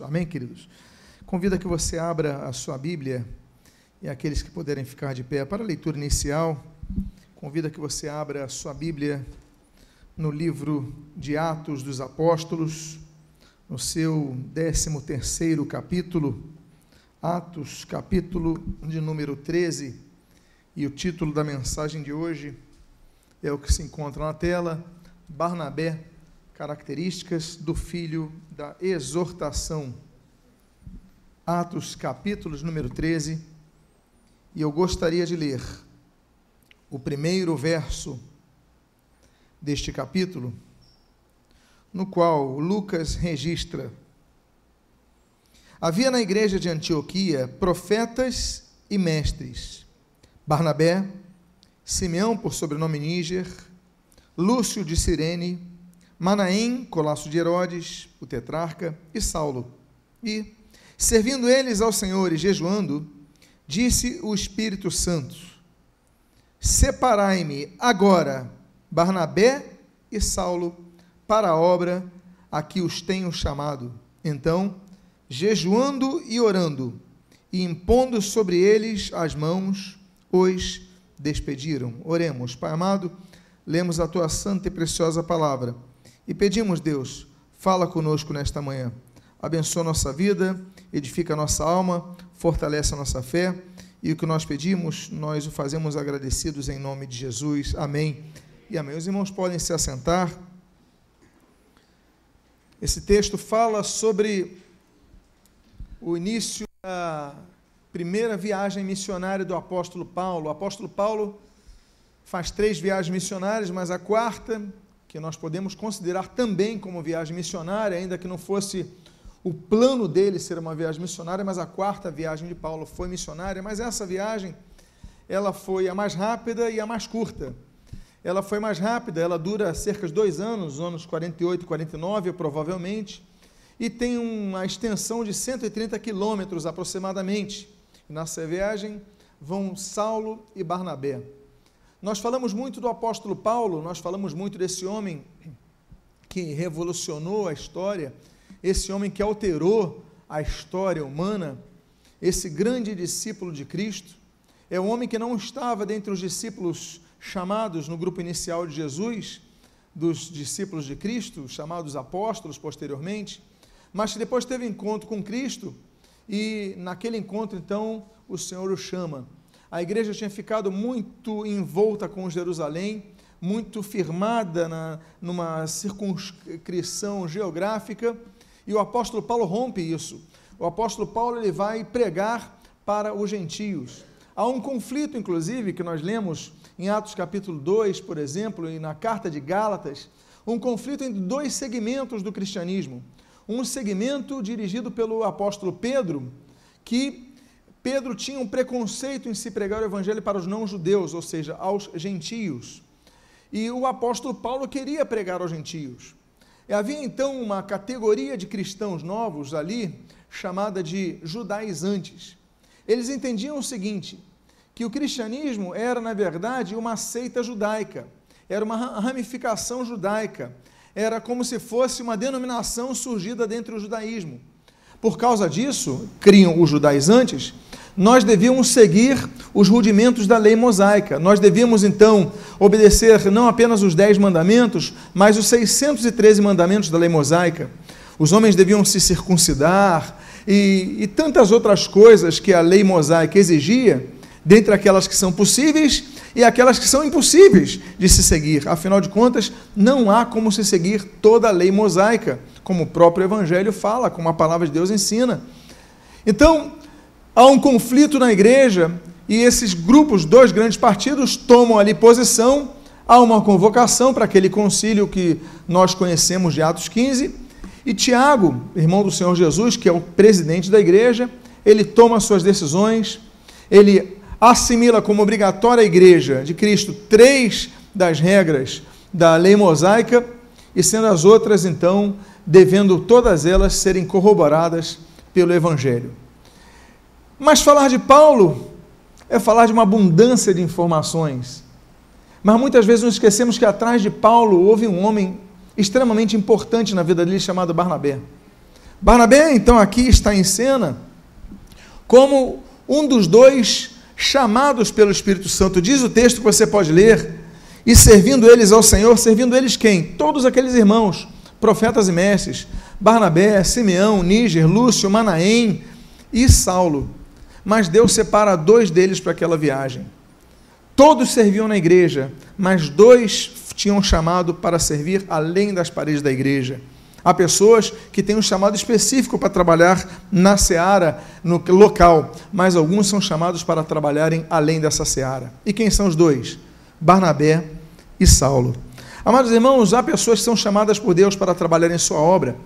Amém, queridos? Convido a que você abra a sua Bíblia e aqueles que puderem ficar de pé para a leitura inicial. Convido a que você abra a sua Bíblia no livro de Atos dos Apóstolos, no seu 13 terceiro capítulo, Atos, capítulo de número 13, e o título da mensagem de hoje é o que se encontra na tela, Barnabé, características do filho da exortação. Atos, capítulos número 13, e eu gostaria de ler o primeiro verso deste capítulo, no qual Lucas registra: Havia na igreja de Antioquia profetas e mestres, Barnabé, Simeão por sobrenome Níger, Lúcio de Cirene, Manaém, colasso de Herodes, o tetrarca, e Saulo. E, servindo eles ao Senhor e jejuando, disse o Espírito Santo: Separai-me agora Barnabé e Saulo para a obra a que os tenho chamado. Então, jejuando e orando, e impondo sobre eles as mãos, os despediram. Oremos, Pai amado, lemos a tua santa e preciosa palavra e pedimos, Deus, fala conosco nesta manhã. Abençoa nossa vida, edifica nossa alma, fortalece a nossa fé. E o que nós pedimos, nós o fazemos agradecidos em nome de Jesus. Amém. E amém. Os irmãos podem se assentar. Esse texto fala sobre o início da primeira viagem missionária do apóstolo Paulo. O apóstolo Paulo faz três viagens missionárias, mas a quarta que nós podemos considerar também como viagem missionária, ainda que não fosse o plano dele ser uma viagem missionária, mas a quarta viagem de Paulo foi missionária, mas essa viagem ela foi a mais rápida e a mais curta. Ela foi mais rápida, ela dura cerca de dois anos, anos 48 e 49, provavelmente, e tem uma extensão de 130 quilômetros aproximadamente. Nessa viagem vão Saulo e Barnabé. Nós falamos muito do apóstolo Paulo, nós falamos muito desse homem que revolucionou a história, esse homem que alterou a história humana, esse grande discípulo de Cristo. É um homem que não estava dentre os discípulos chamados no grupo inicial de Jesus, dos discípulos de Cristo, chamados apóstolos posteriormente, mas que depois teve encontro com Cristo e naquele encontro então o Senhor o chama a igreja tinha ficado muito envolta com Jerusalém, muito firmada na, numa circunscrição geográfica, e o apóstolo Paulo rompe isso. O apóstolo Paulo ele vai pregar para os gentios. Há um conflito, inclusive, que nós lemos em Atos capítulo 2, por exemplo, e na carta de Gálatas, um conflito entre dois segmentos do cristianismo. Um segmento dirigido pelo apóstolo Pedro, que Pedro tinha um preconceito em se pregar o evangelho para os não-judeus, ou seja, aos gentios. E o apóstolo Paulo queria pregar aos gentios. E havia então uma categoria de cristãos novos ali, chamada de judaizantes. Eles entendiam o seguinte: que o cristianismo era, na verdade, uma seita judaica, era uma ramificação judaica, era como se fosse uma denominação surgida dentro do judaísmo. Por causa disso, criam os judaizantes, nós devíamos seguir os rudimentos da lei mosaica. Nós devíamos, então, obedecer não apenas os dez mandamentos, mas os 613 mandamentos da lei mosaica. Os homens deviam se circuncidar e, e tantas outras coisas que a lei mosaica exigia, dentre aquelas que são possíveis e aquelas que são impossíveis de se seguir. Afinal de contas, não há como se seguir toda a lei mosaica, como o próprio Evangelho fala, como a palavra de Deus ensina. Então, há um conflito na igreja e esses grupos, dois grandes partidos, tomam ali posição. Há uma convocação para aquele concílio que nós conhecemos de Atos 15. E Tiago, irmão do Senhor Jesus, que é o presidente da igreja, ele toma suas decisões, ele assimila como obrigatória a igreja de Cristo três das regras da lei mosaica, e sendo as outras, então, devendo todas elas serem corroboradas pelo Evangelho. Mas falar de Paulo é falar de uma abundância de informações. Mas muitas vezes nos esquecemos que atrás de Paulo houve um homem extremamente importante na vida dele chamado Barnabé. Barnabé, então, aqui está em cena como um dos dois chamados pelo Espírito Santo. Diz o texto que você pode ler, e servindo eles ao Senhor, servindo eles quem? Todos aqueles irmãos, profetas e mestres, Barnabé, Simeão, Níger, Lúcio, Manaém e Saulo. Mas Deus separa dois deles para aquela viagem. Todos serviam na igreja, mas dois tinham chamado para servir além das paredes da igreja. Há pessoas que têm um chamado específico para trabalhar na seara, no local, mas alguns são chamados para trabalharem além dessa seara. E quem são os dois? Barnabé e Saulo. Amados irmãos, há pessoas que são chamadas por Deus para trabalhar em sua obra.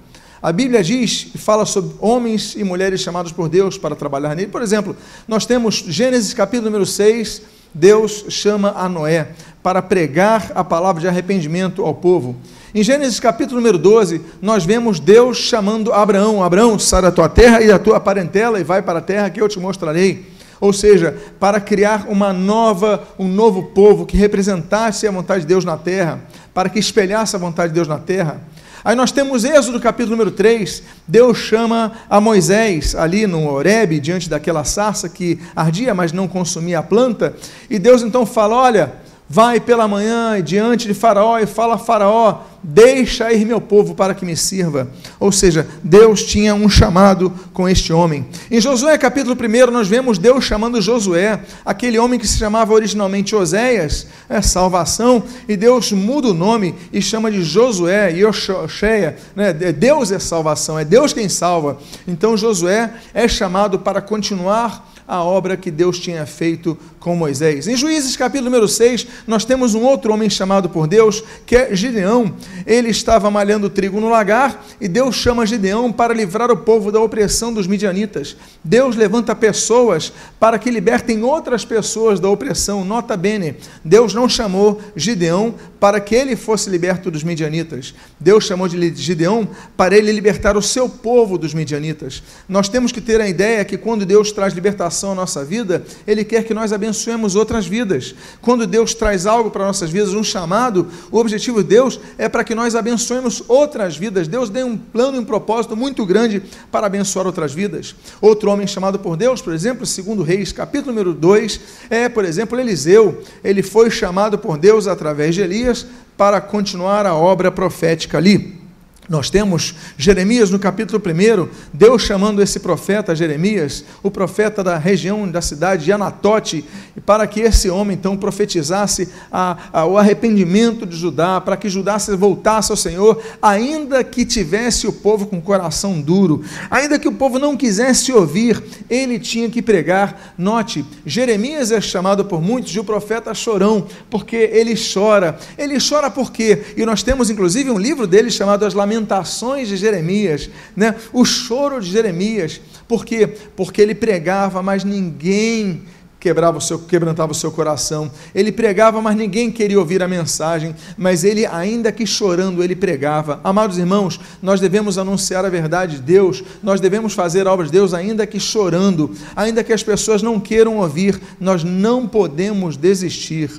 A Bíblia diz e fala sobre homens e mulheres chamados por Deus para trabalhar nele. Por exemplo, nós temos Gênesis capítulo número 6, Deus chama a Noé para pregar a palavra de arrependimento ao povo. Em Gênesis capítulo número 12, nós vemos Deus chamando Abraão: Abraão, sai da tua terra e da tua parentela e vai para a terra que eu te mostrarei. Ou seja, para criar uma nova, um novo povo que representasse a vontade de Deus na terra, para que espelhasse a vontade de Deus na terra. Aí nós temos Êxodo capítulo número 3, Deus chama a Moisés ali no Horebe, diante daquela sarça que ardia, mas não consumia a planta, e Deus então fala: Olha, vai pela manhã diante de Faraó e fala a Faraó: Deixa ir meu povo para que me sirva. Ou seja, Deus tinha um chamado com este homem. Em Josué capítulo 1, nós vemos Deus chamando Josué, aquele homem que se chamava originalmente Oséias, é salvação, e Deus muda o nome e chama de Josué, Yosheia, né? Deus é salvação, é Deus quem salva. Então Josué é chamado para continuar a obra que Deus tinha feito com Moisés. Em Juízes capítulo número 6, nós temos um outro homem chamado por Deus, que é Gideão. Ele estava malhando trigo no lagar e Deus chama Gideão para livrar o povo da opressão dos midianitas. Deus levanta pessoas para que libertem outras pessoas da opressão. Nota bene, Deus não chamou Gideão para que ele fosse liberto dos midianitas. Deus chamou de Gideão para ele libertar o seu povo dos midianitas. Nós temos que ter a ideia que quando Deus traz libertação à nossa vida, ele quer que nós abençoemos abençoemos outras vidas. Quando Deus traz algo para nossas vidas, um chamado, o objetivo de Deus é para que nós abençoemos outras vidas. Deus tem um plano e um propósito muito grande para abençoar outras vidas. Outro homem chamado por Deus, por exemplo, segundo Reis, capítulo número 2, é, por exemplo, Eliseu. Ele foi chamado por Deus através de Elias para continuar a obra profética ali. Nós temos Jeremias no capítulo 1, Deus chamando esse profeta Jeremias, o profeta da região da cidade de Anatote, para que esse homem então profetizasse a, a, o arrependimento de Judá, para que Judá se voltasse ao Senhor, ainda que tivesse o povo com coração duro, ainda que o povo não quisesse ouvir, ele tinha que pregar. Note, Jeremias é chamado por muitos de o profeta chorão, porque ele chora. Ele chora por quê? E nós temos inclusive um livro dele chamado As Lamentações lamentações de Jeremias, né? o choro de Jeremias. Por quê? Porque ele pregava, mas ninguém quebrava o seu, quebrantava o seu coração. Ele pregava, mas ninguém queria ouvir a mensagem. Mas ele, ainda que chorando, ele pregava. Amados irmãos, nós devemos anunciar a verdade de Deus, nós devemos fazer obras de Deus, ainda que chorando, ainda que as pessoas não queiram ouvir, nós não podemos desistir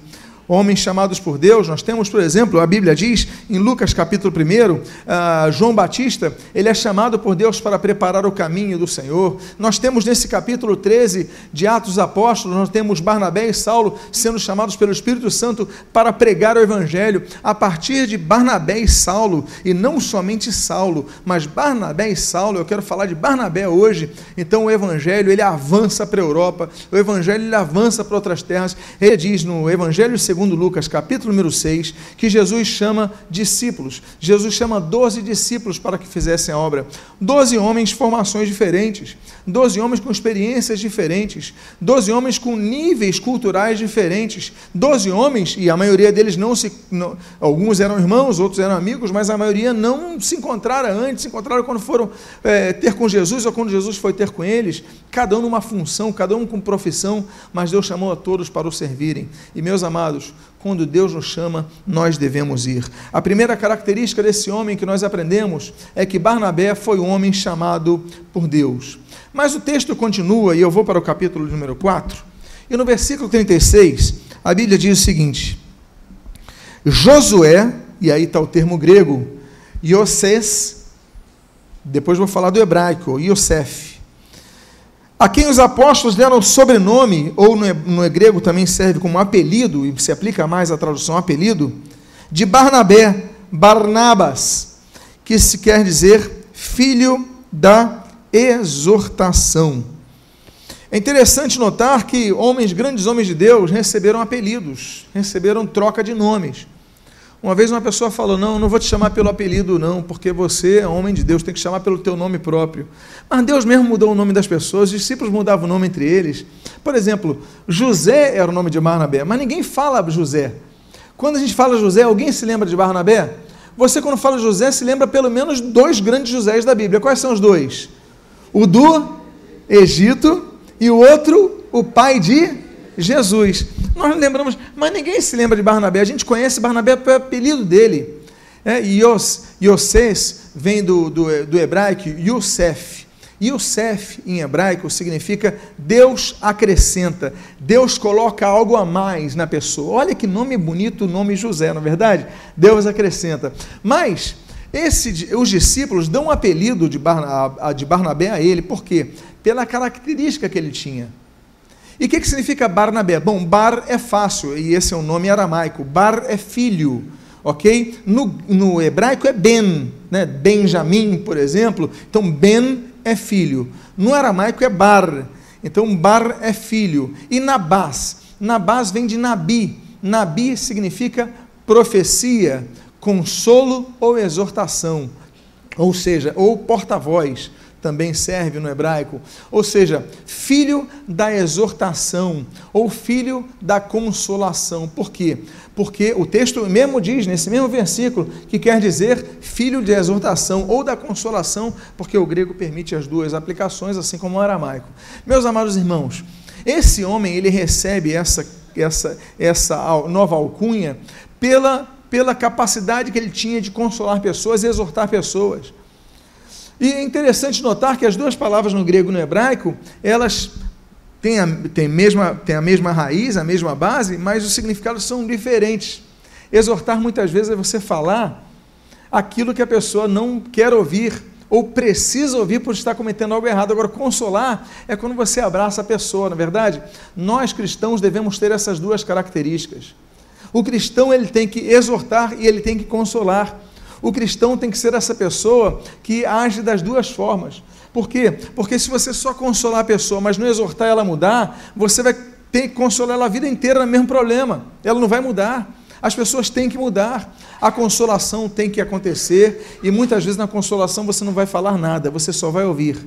homens chamados por Deus. Nós temos, por exemplo, a Bíblia diz em Lucas capítulo 1, uh, ah, João Batista, ele é chamado por Deus para preparar o caminho do Senhor. Nós temos nesse capítulo 13 de Atos Apóstolos, nós temos Barnabé e Saulo sendo chamados pelo Espírito Santo para pregar o Evangelho. A partir de Barnabé e Saulo, e não somente Saulo, mas Barnabé e Saulo, eu quero falar de Barnabé hoje. Então o Evangelho ele avança para a Europa, o Evangelho ele avança para outras terras. Ele diz no Evangelho segundo segundo Lucas, capítulo número 6, que Jesus chama discípulos. Jesus chama 12 discípulos para que fizessem a obra. 12 homens, formações diferentes. 12 homens com experiências diferentes. 12 homens com níveis culturais diferentes. 12 homens, e a maioria deles não se. Não, alguns eram irmãos, outros eram amigos, mas a maioria não se encontraram antes, se encontraram quando foram é, ter com Jesus ou quando Jesus foi ter com eles. Cada um numa função, cada um com profissão, mas Deus chamou a todos para o servirem. E meus amados, quando Deus nos chama, nós devemos ir. A primeira característica desse homem que nós aprendemos é que Barnabé foi um homem chamado por Deus. Mas o texto continua, e eu vou para o capítulo número 4, e no versículo 36, a Bíblia diz o seguinte: Josué, e aí está o termo grego, Ioses, Depois vou falar do hebraico, Yosef. A quem os apóstolos deram sobrenome, ou no, grego também serve como apelido, e se aplica mais a tradução apelido, de Barnabé, Barnabas, que se quer dizer filho da exortação. É interessante notar que homens, grandes homens de Deus, receberam apelidos, receberam troca de nomes. Uma vez uma pessoa falou: Não, não vou te chamar pelo apelido, não, porque você é homem de Deus, tem que chamar pelo teu nome próprio. Mas Deus mesmo mudou o nome das pessoas, os discípulos mudavam o nome entre eles. Por exemplo, José era o nome de Barnabé, mas ninguém fala José. Quando a gente fala José, alguém se lembra de Barnabé? Você, quando fala José, se lembra pelo menos dois grandes Josés da Bíblia. Quais são os dois? O do Egito e o outro, o pai de Jesus. Nós lembramos, mas ninguém se lembra de Barnabé. A gente conhece Barnabé pelo apelido dele. É, Yosses vem do, do, do hebraico Yosef. Yosef em hebraico significa Deus acrescenta, Deus coloca algo a mais na pessoa. Olha que nome bonito o nome José, não é verdade? Deus acrescenta. Mas esse, os discípulos dão um apelido de, de Barnabé a ele, por quê? Pela característica que ele tinha. E o que, que significa Barnabé? Bom, Bar é fácil, e esse é o um nome aramaico. Bar é filho, ok? No, no hebraico é Ben, né? Benjamim, por exemplo. Então, Ben é filho. No aramaico é Bar. Então, Bar é filho. E Nabás? Nabás vem de Nabi. Nabi significa profecia, consolo ou exortação. Ou seja, ou porta-voz também serve no hebraico, ou seja, filho da exortação ou filho da consolação. Por quê? Porque o texto mesmo diz, nesse mesmo versículo, que quer dizer filho de exortação ou da consolação, porque o grego permite as duas aplicações, assim como o aramaico. Meus amados irmãos, esse homem ele recebe essa, essa, essa nova alcunha pela, pela capacidade que ele tinha de consolar pessoas e exortar pessoas. E é interessante notar que as duas palavras no grego e no hebraico, elas têm a, têm, mesma, têm a mesma raiz, a mesma base, mas os significados são diferentes. Exortar muitas vezes é você falar aquilo que a pessoa não quer ouvir ou precisa ouvir por estar cometendo algo errado. Agora, consolar é quando você abraça a pessoa, na é verdade? Nós cristãos devemos ter essas duas características. O cristão ele tem que exortar e ele tem que consolar. O cristão tem que ser essa pessoa que age das duas formas. Por quê? Porque se você só consolar a pessoa, mas não exortar ela a mudar, você vai ter que consolar ela a vida inteira no mesmo problema. Ela não vai mudar. As pessoas têm que mudar. A consolação tem que acontecer e muitas vezes na consolação você não vai falar nada, você só vai ouvir.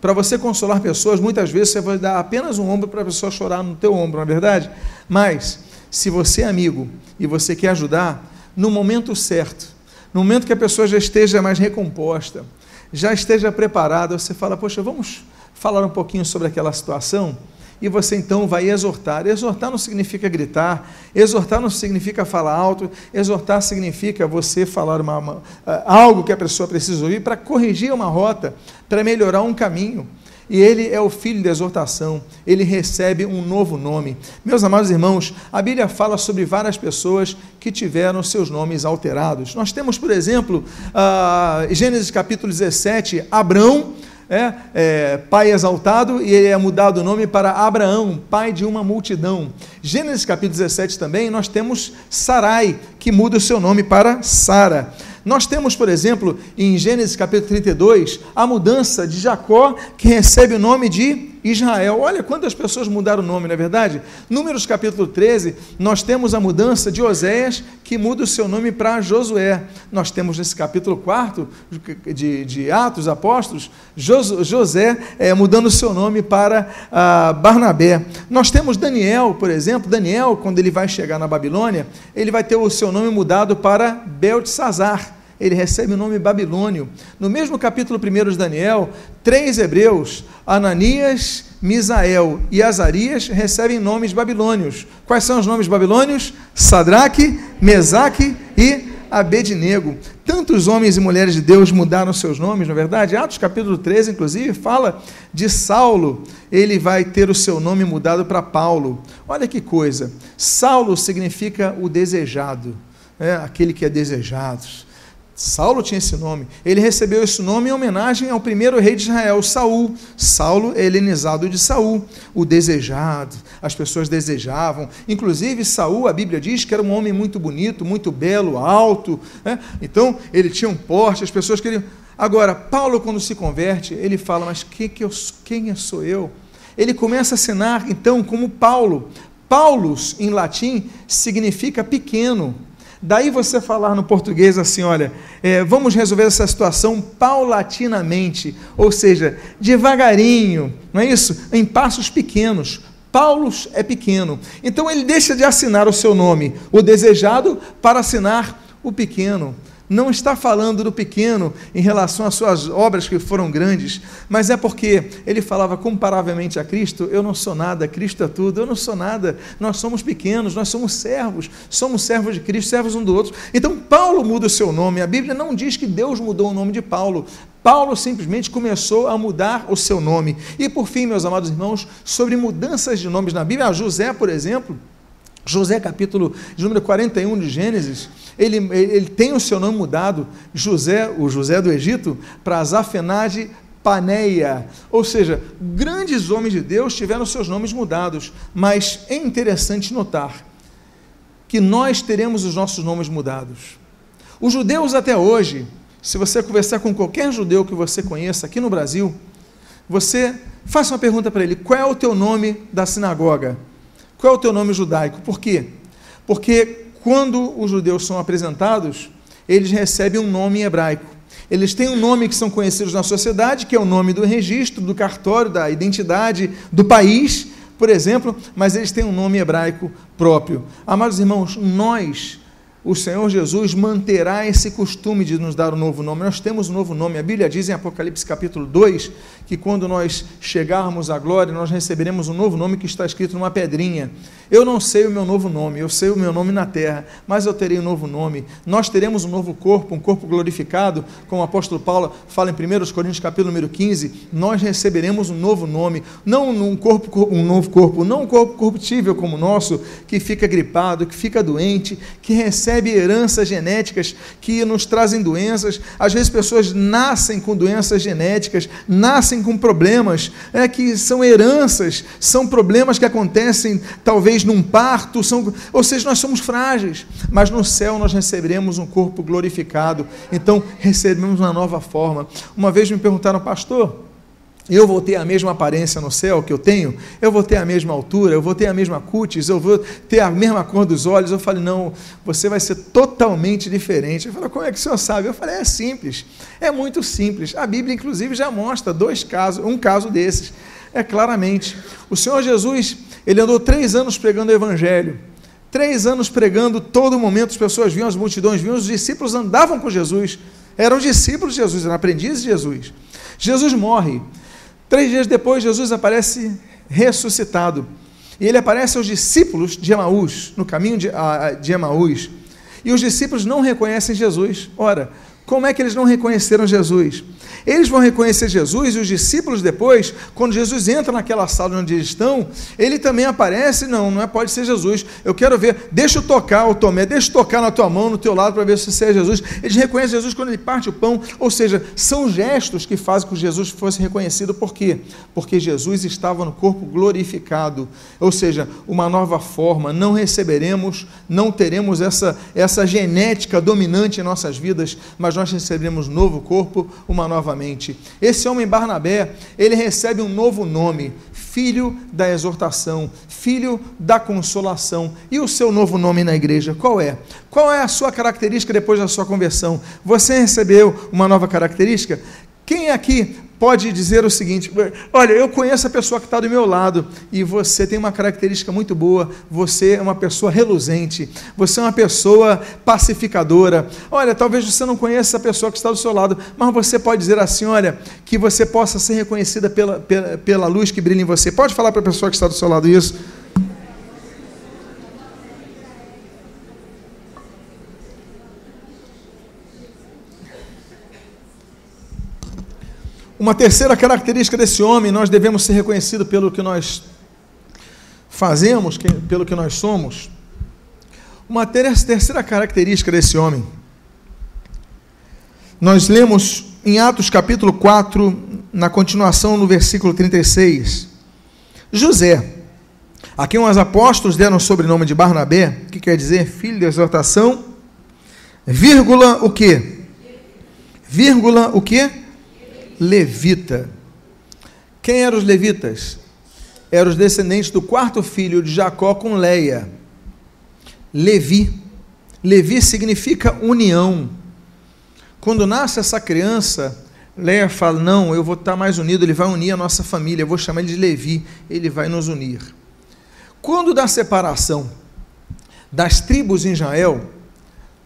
Para você consolar pessoas, muitas vezes você vai dar apenas um ombro para a pessoa chorar no teu ombro, não é verdade? Mas se você é amigo e você quer ajudar, no momento certo, no momento que a pessoa já esteja mais recomposta, já esteja preparada, você fala: Poxa, vamos falar um pouquinho sobre aquela situação? E você então vai exortar. Exortar não significa gritar, exortar não significa falar alto, exortar significa você falar uma, uma, algo que a pessoa precisa ouvir para corrigir uma rota, para melhorar um caminho e ele é o filho da exortação, ele recebe um novo nome. Meus amados irmãos, a Bíblia fala sobre várias pessoas que tiveram seus nomes alterados. Nós temos, por exemplo, uh, Gênesis capítulo 17, Abrão, é, é, pai exaltado, e ele é mudado o nome para Abraão, pai de uma multidão. Gênesis capítulo 17 também, nós temos Sarai, que muda o seu nome para Sara. Nós temos, por exemplo, em Gênesis capítulo 32, a mudança de Jacó, que recebe o nome de Israel. Olha quantas pessoas mudaram o nome, não é verdade? Números capítulo 13, nós temos a mudança de Oséias, que muda o seu nome para Josué. Nós temos nesse capítulo 4 de, de Atos Apóstolos, José é, mudando o seu nome para ah, Barnabé. Nós temos Daniel, por exemplo, Daniel, quando ele vai chegar na Babilônia, ele vai ter o seu nome mudado para Beltesazar ele recebe o nome babilônio. No mesmo capítulo 1 de Daniel, três hebreus, Ananias, Misael e Azarias, recebem nomes babilônios. Quais são os nomes babilônios? Sadraque, Mesaque e Abednego. Tantos homens e mulheres de Deus mudaram seus nomes, na é verdade? Atos capítulo 13, inclusive, fala de Saulo. Ele vai ter o seu nome mudado para Paulo. Olha que coisa. Saulo significa o desejado, é aquele que é desejado. Saulo tinha esse nome. Ele recebeu esse nome em homenagem ao primeiro rei de Israel, Saul. Saulo é helenizado de Saul, o desejado. As pessoas desejavam. Inclusive, Saul, a Bíblia diz que era um homem muito bonito, muito belo, alto. Né? Então, ele tinha um porte, as pessoas queriam. Agora, Paulo, quando se converte, ele fala: Mas quem, que eu, quem sou eu? Ele começa a assinar, então, como Paulo. Paulus, em latim, significa pequeno. Daí você falar no português assim: olha, é, vamos resolver essa situação paulatinamente, ou seja, devagarinho, não é isso? Em passos pequenos. Paulo é pequeno. Então ele deixa de assinar o seu nome, o desejado, para assinar o pequeno não está falando do pequeno em relação às suas obras que foram grandes, mas é porque ele falava comparavelmente a Cristo: eu não sou nada, Cristo é tudo, eu não sou nada, nós somos pequenos, nós somos servos, somos servos de Cristo, servos um do outro. Então, Paulo muda o seu nome, a Bíblia não diz que Deus mudou o nome de Paulo. Paulo simplesmente começou a mudar o seu nome. E por fim, meus amados irmãos, sobre mudanças de nomes na Bíblia, José, por exemplo, José, capítulo de número 41 de Gênesis, ele, ele tem o seu nome mudado, José, o José do Egito, para Zafenade Paneia. Ou seja, grandes homens de Deus tiveram seus nomes mudados, mas é interessante notar que nós teremos os nossos nomes mudados. Os judeus até hoje, se você conversar com qualquer judeu que você conheça aqui no Brasil, você faça uma pergunta para ele: qual é o teu nome da sinagoga? Qual é o teu nome judaico? Por quê? Porque quando os judeus são apresentados, eles recebem um nome em hebraico. Eles têm um nome que são conhecidos na sociedade, que é o nome do registro, do cartório, da identidade do país, por exemplo, mas eles têm um nome hebraico próprio. Amados irmãos, nós o Senhor Jesus manterá esse costume de nos dar um novo nome. Nós temos um novo nome. A Bíblia diz em Apocalipse capítulo 2 que quando nós chegarmos à glória, nós receberemos um novo nome que está escrito numa pedrinha. Eu não sei o meu novo nome, eu sei o meu nome na terra, mas eu terei um novo nome. Nós teremos um novo corpo, um corpo glorificado, como o apóstolo Paulo fala em 1 Coríntios capítulo número 15, nós receberemos um novo nome, não um corpo, um novo corpo, não um corpo corruptível como o nosso, que fica gripado, que fica doente, que recebe recebe heranças genéticas que nos trazem doenças. Às vezes pessoas nascem com doenças genéticas, nascem com problemas, é que são heranças, são problemas que acontecem talvez num parto, são, ou seja, nós somos frágeis, mas no céu nós receberemos um corpo glorificado. Então recebemos uma nova forma. Uma vez me perguntaram, pastor, eu vou ter a mesma aparência no céu que eu tenho, eu vou ter a mesma altura, eu vou ter a mesma cutis, eu vou ter a mesma cor dos olhos. Eu falei, não, você vai ser totalmente diferente. Ele falou, como é que o senhor sabe? Eu falei, é simples, é muito simples. A Bíblia, inclusive, já mostra dois casos, um caso desses. É claramente. O Senhor Jesus, ele andou três anos pregando o Evangelho. Três anos pregando, todo momento as pessoas viam, as multidões viam, os discípulos andavam com Jesus. Eram discípulos de Jesus, eram aprendizes de Jesus. Jesus morre. Três dias depois, Jesus aparece ressuscitado. E ele aparece aos discípulos de Emaús, no caminho de, de Emaús. E os discípulos não reconhecem Jesus. Ora, como é que eles não reconheceram Jesus? Eles vão reconhecer Jesus e os discípulos depois, quando Jesus entra naquela sala onde eles estão, ele também aparece, não, não é, pode ser Jesus. Eu quero ver, deixa eu tocar o Tomé, deixa eu tocar na tua mão, no teu lado, para ver se é Jesus. Eles reconhecem Jesus quando ele parte o pão, ou seja, são gestos que fazem com que Jesus fosse reconhecido. Por quê? Porque Jesus estava no corpo glorificado, ou seja, uma nova forma. Não receberemos, não teremos essa, essa genética dominante em nossas vidas, mas nós receberemos um novo corpo, uma nova novamente. Esse homem Barnabé, ele recebe um novo nome, filho da exortação, filho da consolação. E o seu novo nome na igreja, qual é? Qual é a sua característica depois da sua conversão? Você recebeu uma nova característica? Quem aqui pode dizer o seguinte: olha, eu conheço a pessoa que está do meu lado e você tem uma característica muito boa, você é uma pessoa reluzente, você é uma pessoa pacificadora. Olha, talvez você não conheça a pessoa que está do seu lado, mas você pode dizer assim: olha, que você possa ser reconhecida pela, pela, pela luz que brilha em você. Pode falar para a pessoa que está do seu lado isso? Uma terceira característica desse homem, nós devemos ser reconhecidos pelo que nós fazemos, pelo que nós somos. Uma terceira característica desse homem Nós lemos em Atos capítulo 4, na continuação no versículo 36. José, a quem os apóstolos deram o sobrenome de Barnabé, que quer dizer filho de exortação, vírgula o quê? Vírgula o quê? Levita. Quem eram os levitas? Eram os descendentes do quarto filho de Jacó com Leia. Levi. Levi significa união. Quando nasce essa criança, Leia fala: Não, eu vou estar mais unido, ele vai unir a nossa família, eu vou chamar ele de Levi, ele vai nos unir. Quando da separação das tribos em Israel,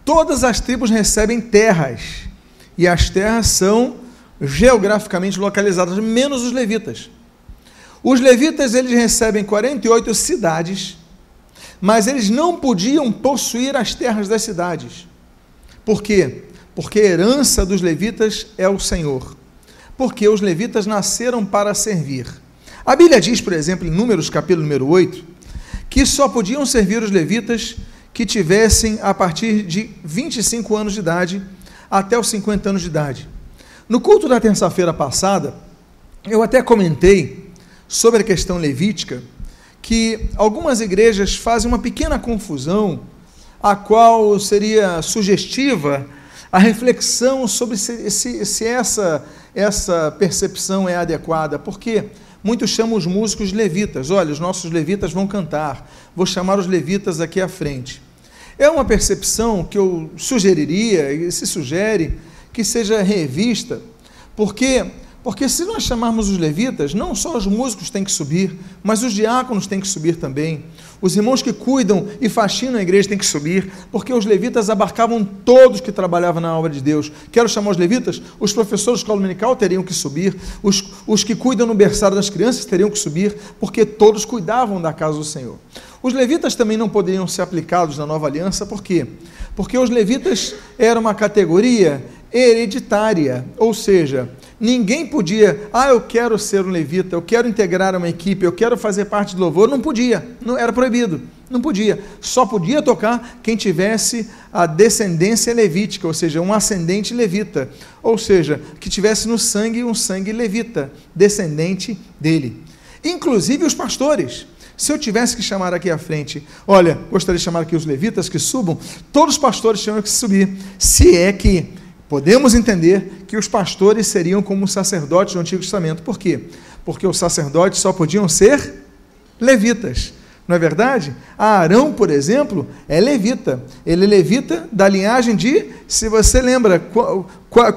todas as tribos recebem terras, e as terras são geograficamente localizadas, menos os levitas. Os levitas eles recebem 48 cidades, mas eles não podiam possuir as terras das cidades. Por quê? porque a herança dos levitas é o Senhor. Porque os levitas nasceram para servir. A Bíblia diz, por exemplo, em Números capítulo número 8, que só podiam servir os levitas que tivessem a partir de 25 anos de idade até os 50 anos de idade. No culto da terça-feira passada, eu até comentei sobre a questão levítica que algumas igrejas fazem uma pequena confusão, a qual seria sugestiva a reflexão sobre se, se, se essa, essa percepção é adequada, porque muitos chamam os músicos de levitas. Olha, os nossos levitas vão cantar, vou chamar os levitas aqui à frente. É uma percepção que eu sugeriria, e se sugere, que seja revista, porque porque se nós chamarmos os levitas, não só os músicos têm que subir, mas os diáconos têm que subir também. Os irmãos que cuidam e faxinam a igreja têm que subir, porque os levitas abarcavam todos que trabalhavam na obra de Deus. Quero chamar os levitas? Os professores de escola dominical teriam que subir, os, os que cuidam no berçário das crianças teriam que subir, porque todos cuidavam da casa do Senhor. Os levitas também não poderiam ser aplicados na nova aliança, por quê? Porque os levitas eram uma categoria hereditária, ou seja, Ninguém podia, ah, eu quero ser um levita, eu quero integrar uma equipe, eu quero fazer parte do louvor. Não podia, não era proibido, não podia. Só podia tocar quem tivesse a descendência levítica, ou seja, um ascendente levita, ou seja, que tivesse no sangue um sangue levita, descendente dele. Inclusive os pastores. Se eu tivesse que chamar aqui à frente, olha, gostaria de chamar aqui os levitas que subam, todos os pastores tinham que subir, se é que Podemos entender que os pastores seriam como os sacerdotes do Antigo Testamento. Por quê? Porque os sacerdotes só podiam ser levitas. Não é verdade? Arão, por exemplo, é levita. Ele é levita da linhagem de, se você lembra,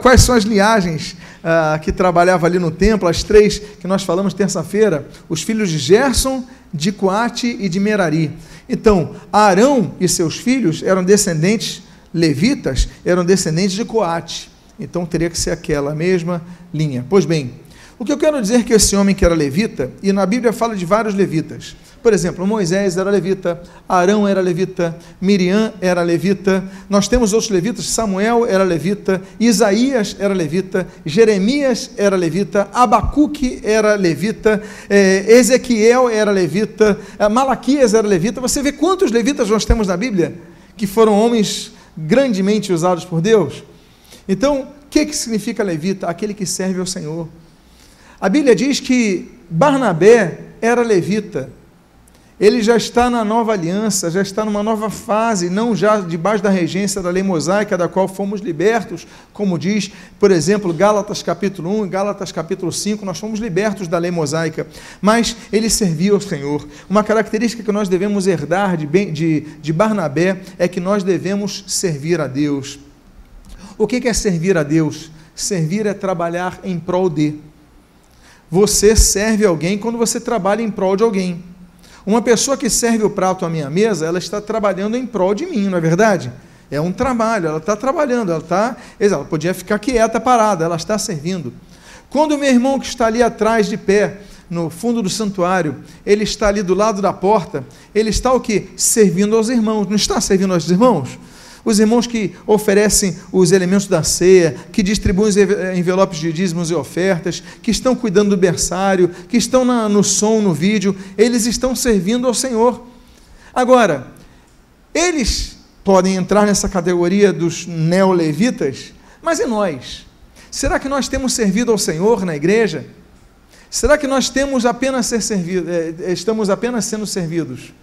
quais são as linhagens ah, que trabalhava ali no templo, as três que nós falamos terça-feira, os filhos de Gerson, de Coate e de Merari. Então, Arão e seus filhos eram descendentes levitas eram descendentes de Coate. Então teria que ser aquela mesma linha. Pois bem, o que eu quero dizer é que esse homem que era levita, e na Bíblia fala de vários levitas. Por exemplo, Moisés era levita, Arão era levita, Miriam era levita, nós temos outros levitas, Samuel era levita, Isaías era levita, Jeremias era levita, Abacuque era levita, eh, Ezequiel era levita, eh, Malaquias era levita. Você vê quantos levitas nós temos na Bíblia que foram homens grandemente usados por Deus. Então, o que, que significa levita? Aquele que serve ao Senhor. A Bíblia diz que Barnabé era levita. Ele já está na nova aliança, já está numa nova fase, não já debaixo da regência da lei mosaica, da qual fomos libertos, como diz, por exemplo, Gálatas capítulo 1 e Gálatas capítulo 5, nós fomos libertos da lei mosaica, mas ele servia ao Senhor. Uma característica que nós devemos herdar de, de, de Barnabé é que nós devemos servir a Deus. O que é servir a Deus? Servir é trabalhar em prol de. Você serve alguém quando você trabalha em prol de alguém. Uma pessoa que serve o prato à minha mesa, ela está trabalhando em prol de mim, não é verdade? É um trabalho, ela está trabalhando, ela está. Ela podia ficar quieta, parada, ela está servindo. Quando o meu irmão que está ali atrás de pé, no fundo do santuário, ele está ali do lado da porta, ele está o que? Servindo aos irmãos. Não está servindo aos irmãos? Os irmãos que oferecem os elementos da ceia, que distribuem os envelopes de dízimos e ofertas, que estão cuidando do berçário, que estão na, no som, no vídeo, eles estão servindo ao Senhor. Agora, eles podem entrar nessa categoria dos neolevitas? Mas e nós? Será que nós temos servido ao Senhor na igreja? Será que nós temos apenas ser servido, eh, estamos apenas sendo servidos?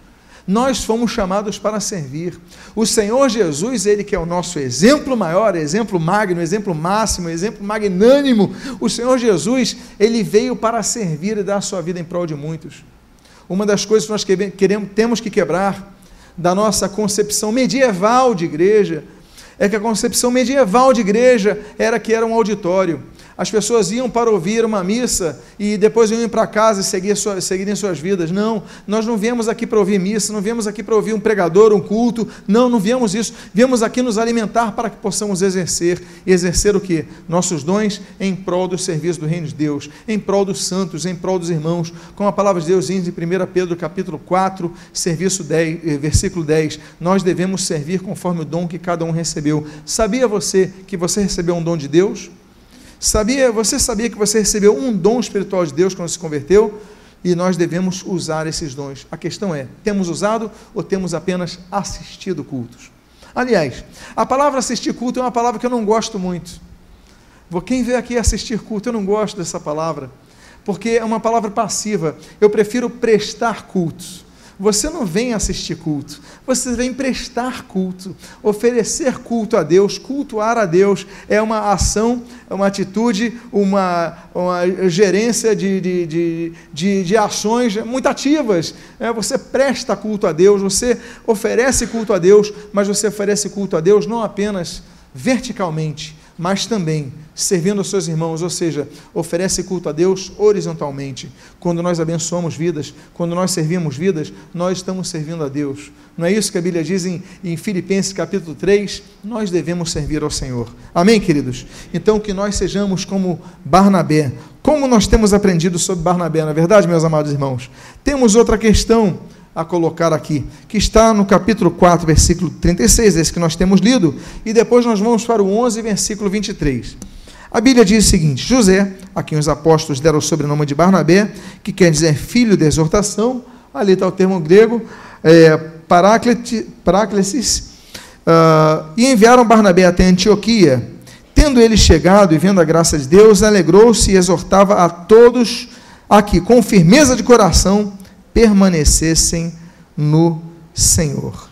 Nós fomos chamados para servir. O Senhor Jesus, ele que é o nosso exemplo maior, exemplo magno, exemplo máximo, exemplo magnânimo, o Senhor Jesus, ele veio para servir e dar a sua vida em prol de muitos. Uma das coisas que nós queremos, temos que quebrar da nossa concepção medieval de igreja é que a concepção medieval de igreja era que era um auditório as pessoas iam para ouvir uma missa e depois iam para casa e seguir sua, seguirem suas vidas. Não, nós não viemos aqui para ouvir missa, não viemos aqui para ouvir um pregador, um culto. Não, não viemos isso. Viemos aqui nos alimentar para que possamos exercer. E exercer o que? Nossos dons em prol do serviço do reino de Deus, em prol dos santos, em prol dos irmãos. Como a palavra de Deus diz em 1 Pedro capítulo 4, serviço 10, eh, versículo 10, nós devemos servir conforme o dom que cada um recebeu. Sabia você que você recebeu um dom de Deus? Sabia, você sabia que você recebeu um dom espiritual de Deus quando se converteu? E nós devemos usar esses dons. A questão é: temos usado ou temos apenas assistido cultos? Aliás, a palavra assistir culto é uma palavra que eu não gosto muito. Quem veio aqui assistir culto, eu não gosto dessa palavra, porque é uma palavra passiva. Eu prefiro prestar cultos. Você não vem assistir culto, você vem prestar culto, oferecer culto a Deus, cultuar a Deus é uma ação, é uma atitude, uma, uma gerência de, de, de, de, de ações muito ativas. É, você presta culto a Deus, você oferece culto a Deus, mas você oferece culto a Deus não apenas verticalmente, mas também servindo aos seus irmãos, ou seja, oferece culto a Deus horizontalmente. Quando nós abençoamos vidas, quando nós servimos vidas, nós estamos servindo a Deus. Não é isso que a Bíblia diz em, em Filipenses capítulo 3? Nós devemos servir ao Senhor. Amém, queridos? Então, que nós sejamos como Barnabé. Como nós temos aprendido sobre Barnabé, na é verdade, meus amados irmãos? Temos outra questão a colocar aqui, que está no capítulo 4, versículo 36, esse que nós temos lido, e depois nós vamos para o 11, versículo 23. A Bíblia diz o seguinte: José, a quem os apóstolos deram o sobrenome de Barnabé, que quer dizer filho de exortação, ali está o termo grego, é, paráclesis, uh, e enviaram Barnabé até Antioquia. Tendo ele chegado e vendo a graça de Deus, alegrou-se e exortava a todos a que, com firmeza de coração, permanecessem no Senhor.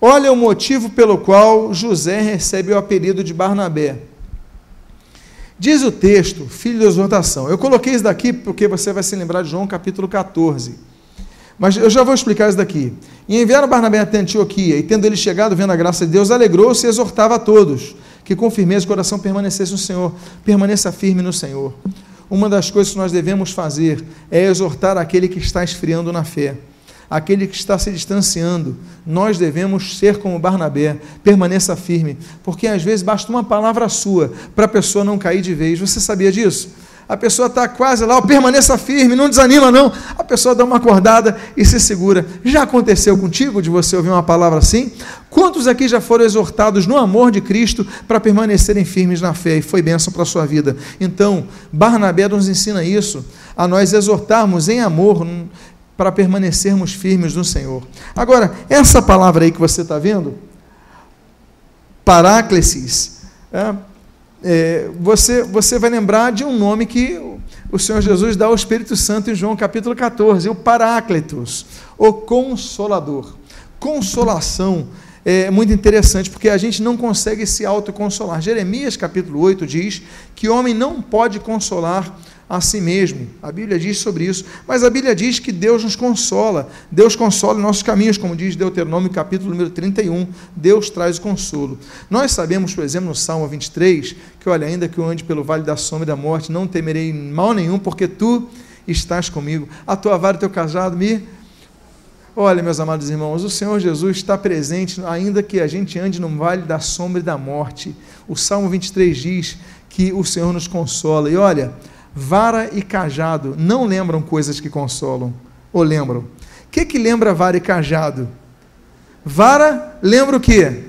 Olha o motivo pelo qual José recebe o apelido de Barnabé. Diz o texto, filho de exortação. Eu coloquei isso daqui porque você vai se lembrar de João capítulo 14. Mas eu já vou explicar isso daqui. E enviaram Barnabé até Antioquia, e tendo ele chegado, vendo a graça de Deus, alegrou-se e exortava a todos, que com firmeza o coração permanecesse no Senhor, permaneça firme no Senhor. Uma das coisas que nós devemos fazer é exortar aquele que está esfriando na fé aquele que está se distanciando. Nós devemos ser como Barnabé, permaneça firme, porque às vezes basta uma palavra sua para a pessoa não cair de vez. Você sabia disso? A pessoa está quase lá, permaneça firme, não desanima não. A pessoa dá uma acordada e se segura. Já aconteceu contigo de você ouvir uma palavra assim? Quantos aqui já foram exortados no amor de Cristo para permanecerem firmes na fé e foi bênção para a sua vida? Então, Barnabé nos ensina isso, a nós exortarmos em amor, para permanecermos firmes no Senhor. Agora, essa palavra aí que você está vendo, paráclesis, é, é, você, você vai lembrar de um nome que o Senhor Jesus dá ao Espírito Santo em João capítulo 14, o Paráclitos, o Consolador. Consolação é muito interessante, porque a gente não consegue se autoconsolar. Jeremias capítulo 8 diz que o homem não pode consolar a si mesmo. A Bíblia diz sobre isso, mas a Bíblia diz que Deus nos consola. Deus consola nossos caminhos, como diz Deuteronômio capítulo número 31. Deus traz o consolo. Nós sabemos, por exemplo, no Salmo 23, que olha, ainda que eu ande pelo vale da sombra e da morte, não temerei mal nenhum, porque tu estás comigo. A tua vara e teu casado me Olha, meus amados irmãos, o Senhor Jesus está presente, ainda que a gente ande no vale da sombra e da morte. O Salmo 23 diz que o Senhor nos consola. E olha, Vara e cajado não lembram coisas que consolam, ou lembram? O que, que lembra vara e cajado? Vara lembra o que?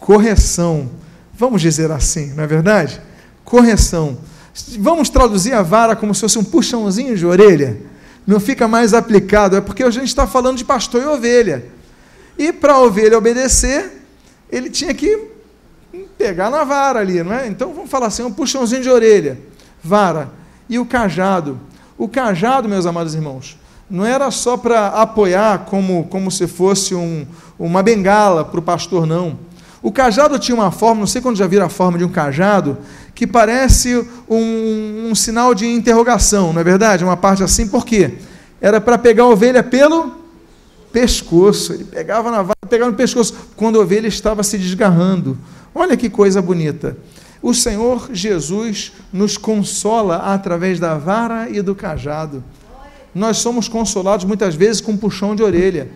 Correção. Vamos dizer assim, não é verdade? Correção. Vamos traduzir a vara como se fosse um puxãozinho de orelha? Não fica mais aplicado, é porque a gente está falando de pastor e ovelha. E para a ovelha obedecer, ele tinha que pegar na vara ali, não é? Então vamos falar assim, um puxãozinho de orelha, vara. E o cajado. O cajado, meus amados irmãos, não era só para apoiar como, como se fosse um, uma bengala para o pastor, não. O cajado tinha uma forma, não sei quando já viram a forma de um cajado, que parece um, um sinal de interrogação, não é verdade? Uma parte assim, por quê? Era para pegar a ovelha pelo pescoço. Ele pegava na vara, pegava no pescoço, quando a ovelha estava se desgarrando. Olha que coisa bonita. O Senhor Jesus nos consola através da vara e do cajado. Nós somos consolados muitas vezes com um puxão de orelha.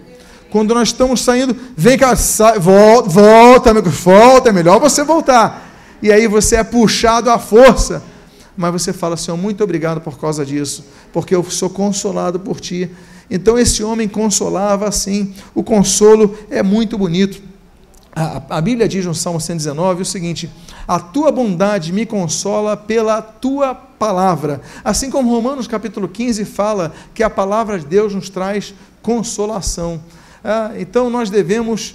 Quando nós estamos saindo, vem cá, sai, volta, volta, volta, é melhor você voltar. E aí você é puxado à força. Mas você fala, Senhor, muito obrigado por causa disso, porque eu sou consolado por ti. Então esse homem consolava assim. O consolo é muito bonito. A, a, Bíblia diz no Salmo 119 o seguinte: A tua bondade me consola pela tua palavra. Assim como Romanos capítulo 15 fala que a palavra de Deus nos traz consolação. Ah, então nós devemos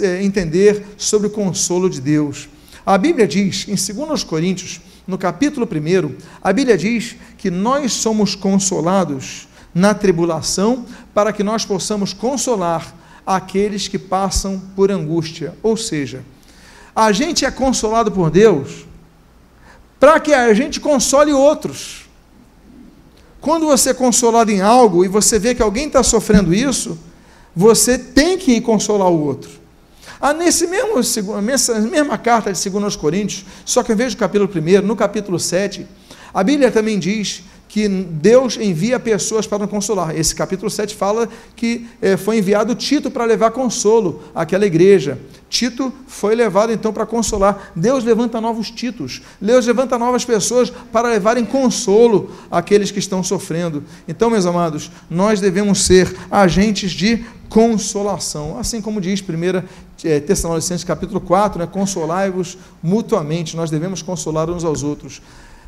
é, entender sobre o consolo de Deus. A Bíblia diz, em 2 Coríntios, no capítulo 1, a Bíblia diz que nós somos consolados na tribulação para que nós possamos consolar aqueles que passam por angústia. Ou seja, a gente é consolado por Deus para que a gente console outros. Quando você é consolado em algo e você vê que alguém está sofrendo isso, você tem que ir consolar o outro. Ah, nesse mesmo, nessa mesma carta de 2 Coríntios, só que em vez do capítulo 1, no capítulo 7, a Bíblia também diz que Deus envia pessoas para consolar. Esse capítulo 7 fala que eh, foi enviado Tito para levar consolo àquela igreja. Tito foi levado então para consolar. Deus levanta novos Titos. Deus levanta novas pessoas para levarem consolo àqueles que estão sofrendo. Então, meus amados, nós devemos ser agentes de consolação. Assim como diz 1 eh, Tessalonicenses capítulo 4, né? consolai-vos mutuamente. Nós devemos consolar uns aos outros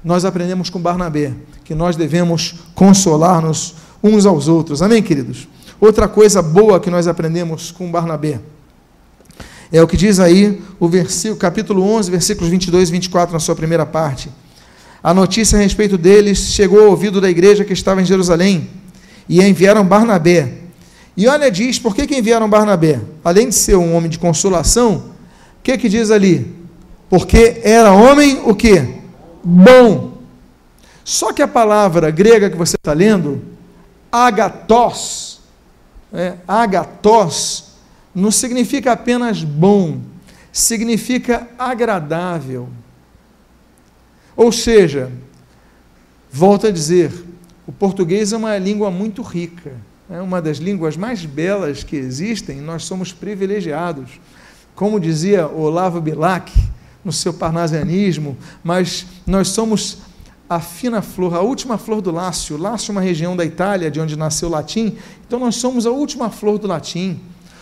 nós aprendemos com Barnabé que nós devemos consolar-nos uns aos outros. Amém, queridos? Outra coisa boa que nós aprendemos com Barnabé é o que diz aí o versículo, capítulo 11, versículos 22 e 24, na sua primeira parte. A notícia a respeito deles chegou ao ouvido da igreja que estava em Jerusalém e enviaram Barnabé. E olha, diz, por que, que enviaram Barnabé? Além de ser um homem de consolação, o que que diz ali? Porque era homem o quê? Bom. Só que a palavra grega que você está lendo, agatos, é, agatos, não significa apenas bom, significa agradável. Ou seja, volto a dizer, o português é uma língua muito rica, é uma das línguas mais belas que existem, nós somos privilegiados. Como dizia Olavo Bilac, no seu parnasianismo, mas nós somos a fina flor, a última flor do Lácio. Lácio é uma região da Itália, de onde nasceu o latim, então nós somos a última flor do latim.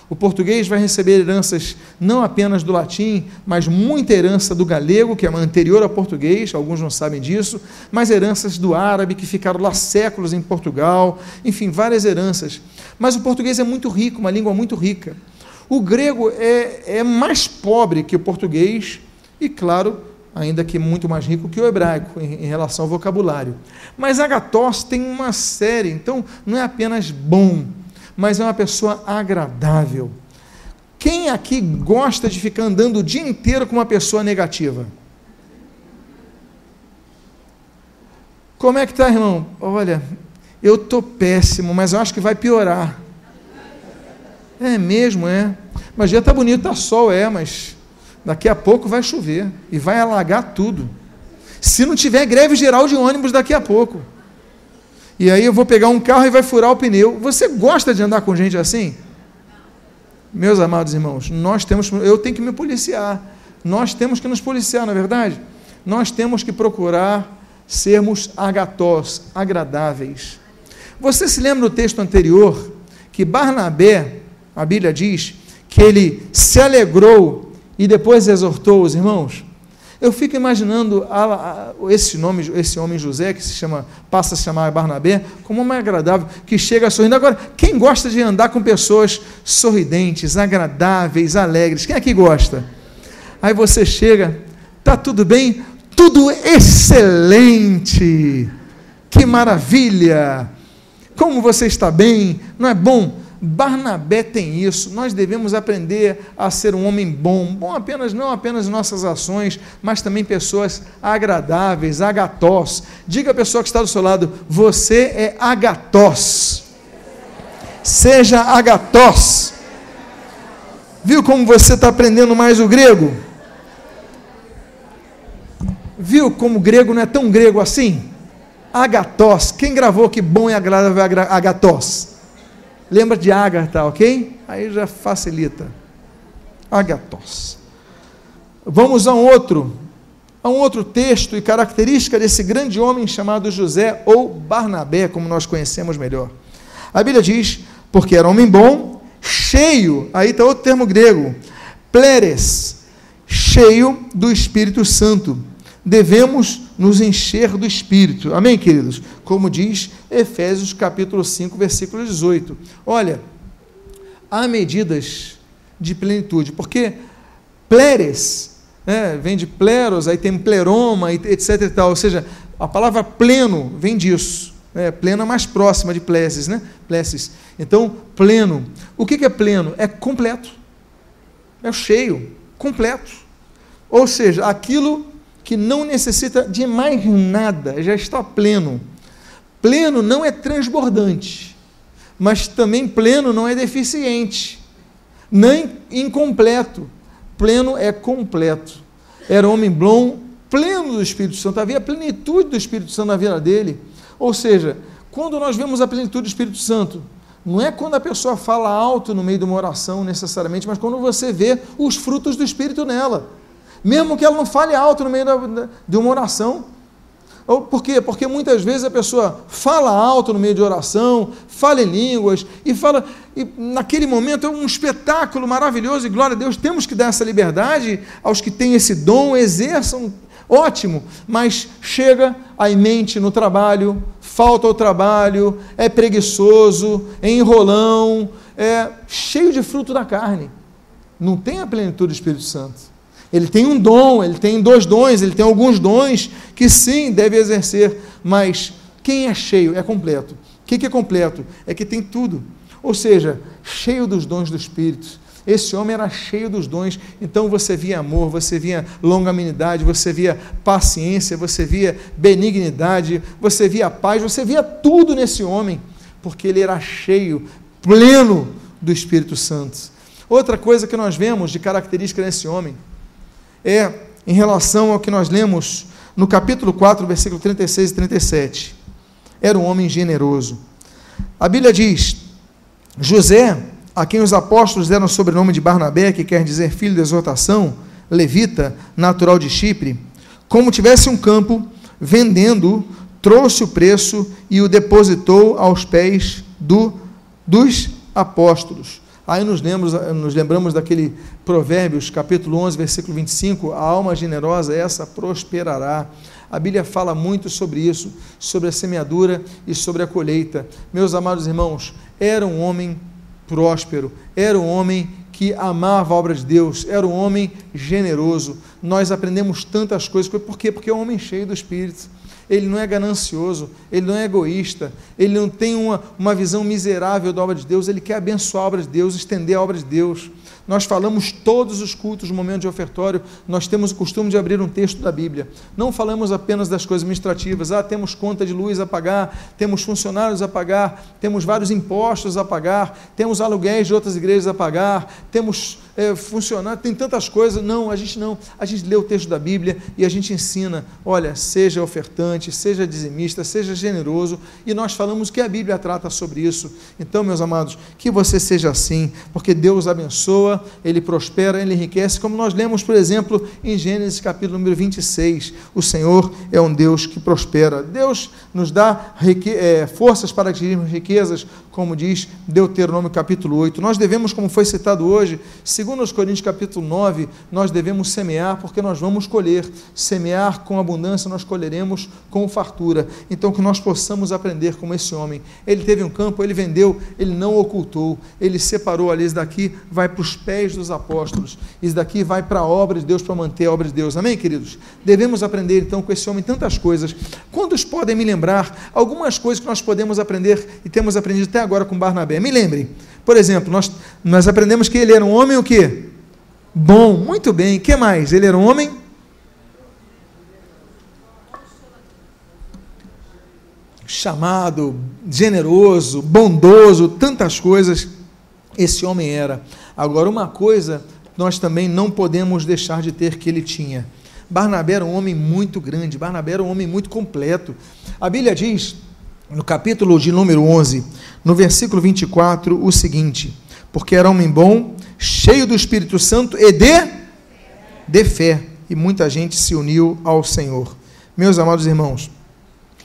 O português vai receber heranças não apenas do latim, mas muita herança do galego, que é anterior ao português, alguns não sabem disso, mas heranças do árabe, que ficaram lá séculos em Portugal, enfim, várias heranças. Mas o português é muito rico, uma língua muito rica. O grego é, é mais pobre que o português, e, claro, ainda que muito mais rico que o hebraico em, relação ao vocabulário. Mas Agatós tem uma série, então não é apenas bom, mas é uma pessoa agradável. Quem aqui gosta de ficar andando o dia inteiro com uma pessoa negativa? Como é que está, irmão? Olha, eu estou péssimo, mas eu acho que vai piorar. É mesmo, é. Mas já está bonito, está sol, é, mas Daqui a pouco vai chover e vai alagar tudo. Se não tiver greve geral de ônibus daqui a pouco. E aí eu vou pegar um carro e vai furar o pneu. Você gosta de andar com gente assim? Meus amados irmãos, nós temos, eu tenho que me policiar. Nós temos que nos policiar, na é verdade. Nós temos que procurar sermos agatós, agradáveis. Você se lembra do texto anterior que Barnabé, a Bíblia diz, que ele se alegrou e depois exortou os irmãos. Eu fico imaginando a, a, esse nome, esse homem José, que se chama, passa a se chamar Barnabé, como um homem agradável, que chega sorrindo. Agora, quem gosta de andar com pessoas sorridentes, agradáveis, alegres? Quem aqui gosta? Aí você chega, tá tudo bem? Tudo excelente. Que maravilha! Como você está bem? Não é bom? Barnabé tem isso. Nós devemos aprender a ser um homem bom, bom apenas não apenas nossas ações, mas também pessoas agradáveis, agatós. Diga à pessoa que está do seu lado: você é agatós. Seja agatós. Viu como você está aprendendo mais o grego? Viu como o grego não é tão grego assim? Agatós. Quem gravou que bom e agradável é agatós? Lembra de Agatha, ok? Aí já facilita. Agatos. Vamos a um outro, a um outro texto e característica desse grande homem chamado José ou Barnabé, como nós conhecemos melhor. A Bíblia diz: porque era homem bom, cheio, aí está outro termo grego, pleres, cheio do Espírito Santo. Devemos nos encher do Espírito. Amém, queridos? Como diz Efésios capítulo 5, versículo 18. Olha, há medidas de plenitude, porque pleres, né, vem de pleros, aí tem pleroma, etc e tal, ou seja, a palavra pleno vem disso, né, plena mais próxima de pleses, né, pleses. Então, pleno. O que é pleno? É completo, é cheio, completo. Ou seja, aquilo que não necessita de mais nada, já está pleno. Pleno não é transbordante, mas também pleno não é deficiente, nem incompleto. Pleno é completo. Era homem bom, pleno do Espírito Santo, havia plenitude do Espírito Santo na vida dele. Ou seja, quando nós vemos a plenitude do Espírito Santo, não é quando a pessoa fala alto no meio de uma oração necessariamente, mas quando você vê os frutos do Espírito nela mesmo que ela não fale alto no meio da, de uma oração. Por quê? Porque muitas vezes a pessoa fala alto no meio de oração, fala em línguas, e fala, e naquele momento é um espetáculo maravilhoso, e glória a Deus, temos que dar essa liberdade aos que têm esse dom, exerçam, ótimo, mas chega a mente no trabalho, falta ao trabalho, é preguiçoso, é enrolão, é cheio de fruto da carne, não tem a plenitude do Espírito Santo. Ele tem um dom, ele tem dois dons, ele tem alguns dons que sim deve exercer, mas quem é cheio é completo. O que é completo? É que tem tudo. Ou seja, cheio dos dons do Espírito. Esse homem era cheio dos dons, então você via amor, você via longanimidade, você via paciência, você via benignidade, você via paz, você via tudo nesse homem, porque ele era cheio, pleno do Espírito Santo. Outra coisa que nós vemos de característica nesse homem, é em relação ao que nós lemos no capítulo 4, versículo 36 e 37. Era um homem generoso. A Bíblia diz: José, a quem os apóstolos deram o sobrenome de Barnabé, que quer dizer filho de exortação, levita, natural de Chipre, como tivesse um campo, vendendo, trouxe o preço e o depositou aos pés do, dos apóstolos. Aí nos lembramos, nos lembramos daquele Provérbios, capítulo 11, versículo 25: a alma generosa, essa prosperará. A Bíblia fala muito sobre isso, sobre a semeadura e sobre a colheita. Meus amados irmãos, era um homem próspero, era um homem que amava a obra de Deus, era um homem generoso. Nós aprendemos tantas coisas, por quê? Porque é um homem cheio do Espírito ele não é ganancioso, ele não é egoísta, ele não tem uma, uma visão miserável da obra de Deus, ele quer abençoar a obra de Deus, estender a obra de Deus. Nós falamos todos os cultos no momento de ofertório, nós temos o costume de abrir um texto da Bíblia. Não falamos apenas das coisas administrativas, ah, temos conta de luz a pagar, temos funcionários a pagar, temos vários impostos a pagar, temos aluguéis de outras igrejas a pagar, temos é, funcionários, tem tantas coisas. Não, a gente não. A gente lê o texto da Bíblia e a gente ensina, olha, seja ofertante, seja dizimista, seja generoso, e nós falamos que a Bíblia trata sobre isso. Então, meus amados, que você seja assim, porque Deus abençoa ele prospera, ele enriquece, como nós lemos, por exemplo, em Gênesis capítulo número 26. O Senhor é um Deus que prospera. Deus nos dá é, forças para adquirirmos riquezas, como diz Deuteronômio capítulo 8. Nós devemos, como foi citado hoje, Segundo os Coríntios capítulo 9, nós devemos semear porque nós vamos colher. Semear com abundância, nós colheremos com fartura. Então que nós possamos aprender como esse homem. Ele teve um campo, ele vendeu, ele não ocultou, ele separou ali, isso daqui vai para os pés dos apóstolos. Isso daqui vai para a obra de Deus, para manter a obra de Deus. Amém, queridos? Devemos aprender então com esse homem tantas coisas. Quantos podem me lembrar algumas coisas que nós podemos aprender e temos aprendido até agora com Barnabé? Me lembrem. Por exemplo, nós, nós aprendemos que ele era um homem o quê? Bom, muito bem. Que mais? Ele era um homem chamado, generoso, bondoso, tantas coisas esse homem era. Agora, uma coisa nós também não podemos deixar de ter que ele tinha. Barnabé era um homem muito grande, Barnabé era um homem muito completo. A Bíblia diz, no capítulo de número 11, no versículo 24, o seguinte: Porque era homem bom, cheio do Espírito Santo e de, de fé, e muita gente se uniu ao Senhor. Meus amados irmãos,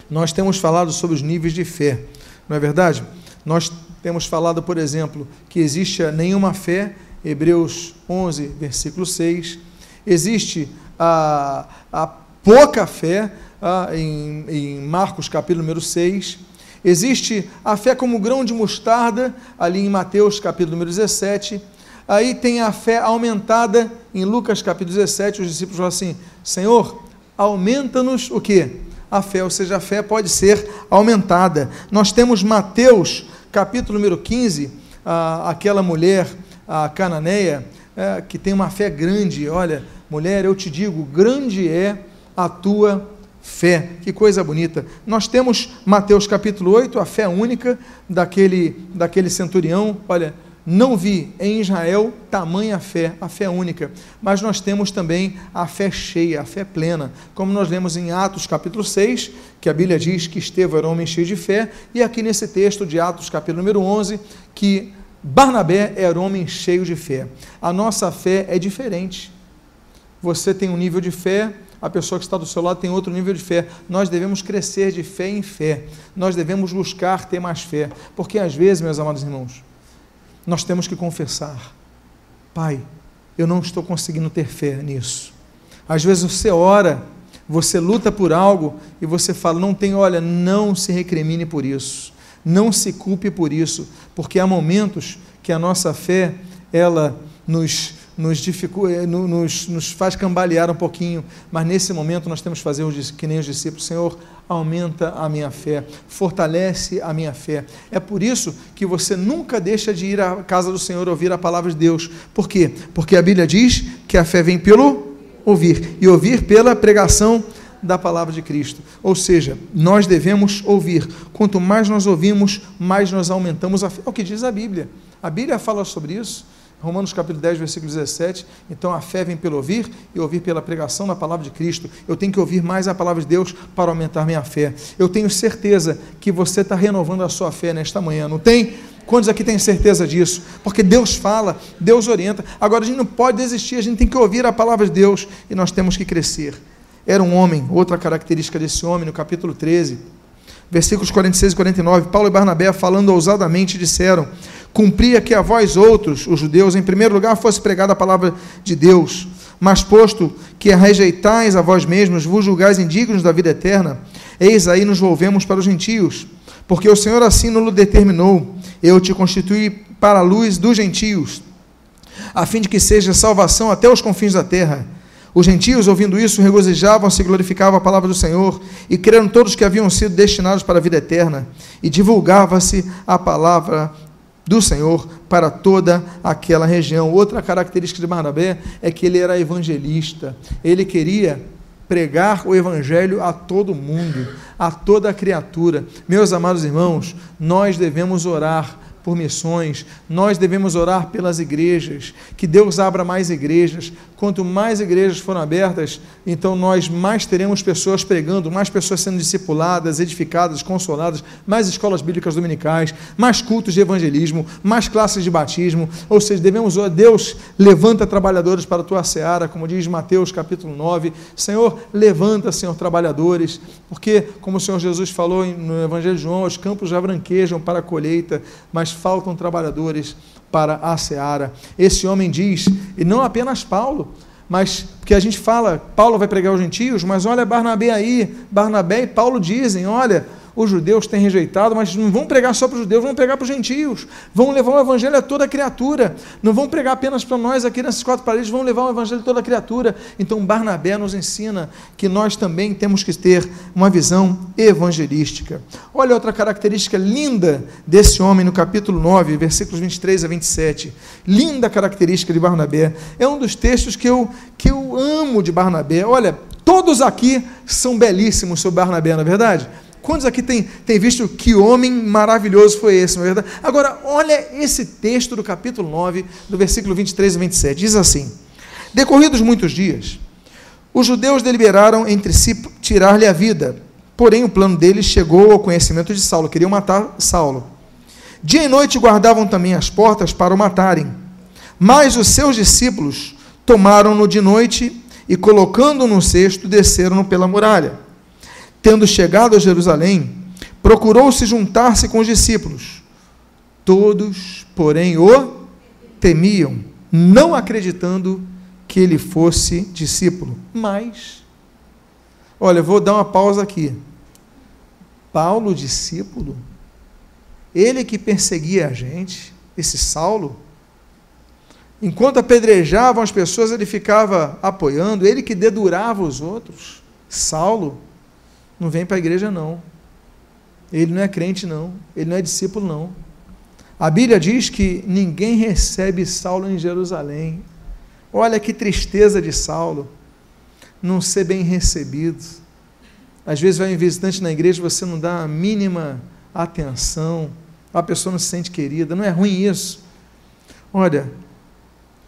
nós temos falado sobre os níveis de fé, não é verdade? Nós temos falado, por exemplo, que existe nenhuma fé, Hebreus 11, versículo 6. Existe a, a pouca fé, a, em, Marcos capítulo número 6. Existe a fé como grão de mostarda, ali em Mateus capítulo número 17. Aí tem a fé aumentada, em Lucas capítulo 17, os discípulos falam assim: Senhor, aumenta-nos o que? A fé, ou seja, a fé pode ser aumentada. Nós temos Mateus capítulo número 15, ah, aquela mulher, a cananeia, é, que tem uma fé grande. Olha, mulher, eu te digo, grande é a tua fé. Que coisa bonita. Nós temos Mateus capítulo 8, a fé única daquele, daquele centurião. Olha, não vi em Israel tamanha fé, a fé única, mas nós temos também a fé cheia, a fé plena, como nós lemos em Atos capítulo 6, que a Bíblia diz que Estevão era um homem cheio de fé, e aqui nesse texto de Atos capítulo número 11, que Barnabé era um homem cheio de fé. A nossa fé é diferente. Você tem um nível de fé, a pessoa que está do seu lado tem outro nível de fé. Nós devemos crescer de fé em fé. Nós devemos buscar ter mais fé. Porque às vezes, meus amados irmãos, nós temos que confessar: Pai, eu não estou conseguindo ter fé nisso. Às vezes você ora, você luta por algo e você fala: Não tem, olha, não se recrimine por isso. Não se culpe por isso, porque há momentos que a nossa fé, ela nos nos, dificulta, nos, nos faz cambalear um pouquinho, mas nesse momento nós temos que fazer que nem os discípulos, Senhor, aumenta a minha fé, fortalece a minha fé. É por isso que você nunca deixa de ir à casa do Senhor ouvir a palavra de Deus. Por quê? Porque a Bíblia diz que a fé vem pelo ouvir, e ouvir pela pregação da palavra de Cristo. Ou seja, nós devemos ouvir. Quanto mais nós ouvimos, mais nós aumentamos a fé. É o que diz a Bíblia. A Bíblia fala sobre isso. Romanos capítulo 10, versículo 17. Então a fé vem pelo ouvir e ouvir pela pregação da palavra de Cristo. Eu tenho que ouvir mais a palavra de Deus para aumentar minha fé. Eu tenho certeza que você está renovando a sua fé nesta manhã, não tem? Quantos aqui têm certeza disso? Porque Deus fala, Deus orienta. Agora a gente não pode desistir, a gente tem que ouvir a palavra de Deus e nós temos que crescer. Era um homem, outra característica desse homem, no capítulo 13, versículos 46 e 49, Paulo e Barnabé, falando ousadamente, disseram: Cumpria que a vós outros, os judeus, em primeiro lugar fosse pregada a palavra de Deus, mas posto que a rejeitais a vós mesmos, vos julgais indignos da vida eterna, eis aí nos volvemos para os gentios, porque o Senhor assim nos determinou: Eu te constituí para a luz dos gentios, a fim de que seja salvação até os confins da terra. Os gentios, ouvindo isso, regozijavam-se e glorificavam a palavra do Senhor, e creram todos que haviam sido destinados para a vida eterna, e divulgava-se a palavra do Senhor para toda aquela região. Outra característica de Barnabé é que ele era evangelista. Ele queria pregar o evangelho a todo mundo, a toda criatura. Meus amados irmãos, nós devemos orar por missões, nós devemos orar pelas igrejas, que Deus abra mais igrejas. Quanto mais igrejas foram abertas, então nós mais teremos pessoas pregando, mais pessoas sendo discipuladas, edificadas, consoladas, mais escolas bíblicas dominicais, mais cultos de evangelismo, mais classes de batismo. Ou seja, devemos orar, Deus levanta trabalhadores para a tua seara, como diz Mateus capítulo 9. Senhor, levanta, Senhor, trabalhadores, porque, como o Senhor Jesus falou no Evangelho de João, os campos já branquejam para a colheita, mas mas faltam trabalhadores para a seara. Esse homem diz, e não apenas Paulo, mas porque a gente fala, Paulo vai pregar aos gentios, mas olha Barnabé aí, Barnabé e Paulo dizem, olha, os judeus têm rejeitado, mas não vão pregar só para os judeus, vão pregar para os gentios, vão levar o evangelho a toda criatura, não vão pregar apenas para nós aqui nessas quatro paredes, vão levar o evangelho a toda criatura. Então Barnabé nos ensina que nós também temos que ter uma visão evangelística. Olha outra característica linda desse homem no capítulo 9, versículos 23 a 27. Linda característica de Barnabé. É um dos textos que eu, que eu amo de Barnabé. Olha, todos aqui são belíssimos sobre Barnabé, não é verdade? Quantos aqui têm tem visto que homem maravilhoso foi esse, não é verdade? Agora, olha esse texto do capítulo 9, do versículo 23 e 27. Diz assim: Decorridos muitos dias, os judeus deliberaram entre si tirar-lhe a vida. Porém, o plano deles chegou ao conhecimento de Saulo, queriam matar Saulo. Dia e noite guardavam também as portas para o matarem. Mas os seus discípulos tomaram-no de noite e, colocando-o no cesto, desceram-no pela muralha. Tendo chegado a Jerusalém, procurou se juntar-se com os discípulos. Todos, porém, o temiam, não acreditando que ele fosse discípulo. Mas, olha, vou dar uma pausa aqui. Paulo, discípulo, ele que perseguia a gente, esse Saulo, enquanto apedrejavam as pessoas, ele ficava apoiando, ele que dedurava os outros. Saulo, não vem para a igreja, não. Ele não é crente, não. Ele não é discípulo, não. A Bíblia diz que ninguém recebe Saulo em Jerusalém. Olha que tristeza de Saulo não ser bem recebido. Às vezes vai um visitante na igreja, você não dá a mínima atenção, a pessoa não se sente querida. Não é ruim isso. Olha,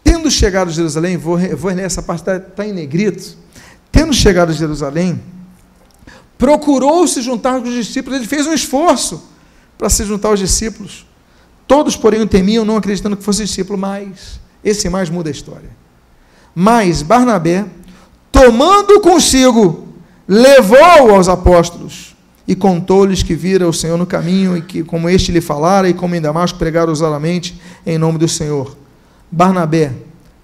tendo chegado a Jerusalém, vou, vou ler essa parte, está tá em negrito. Tendo chegado a Jerusalém, procurou se juntar com os discípulos, ele fez um esforço para se juntar aos discípulos. Todos, porém, o temiam, não acreditando que fosse discípulo, mas esse mais muda a história. Mas Barnabé, tomando consigo, levou aos apóstolos e contou-lhes que vira o Senhor no caminho e que, como este lhe falara e como em Damasco pregara ousadamente em nome do Senhor. Barnabé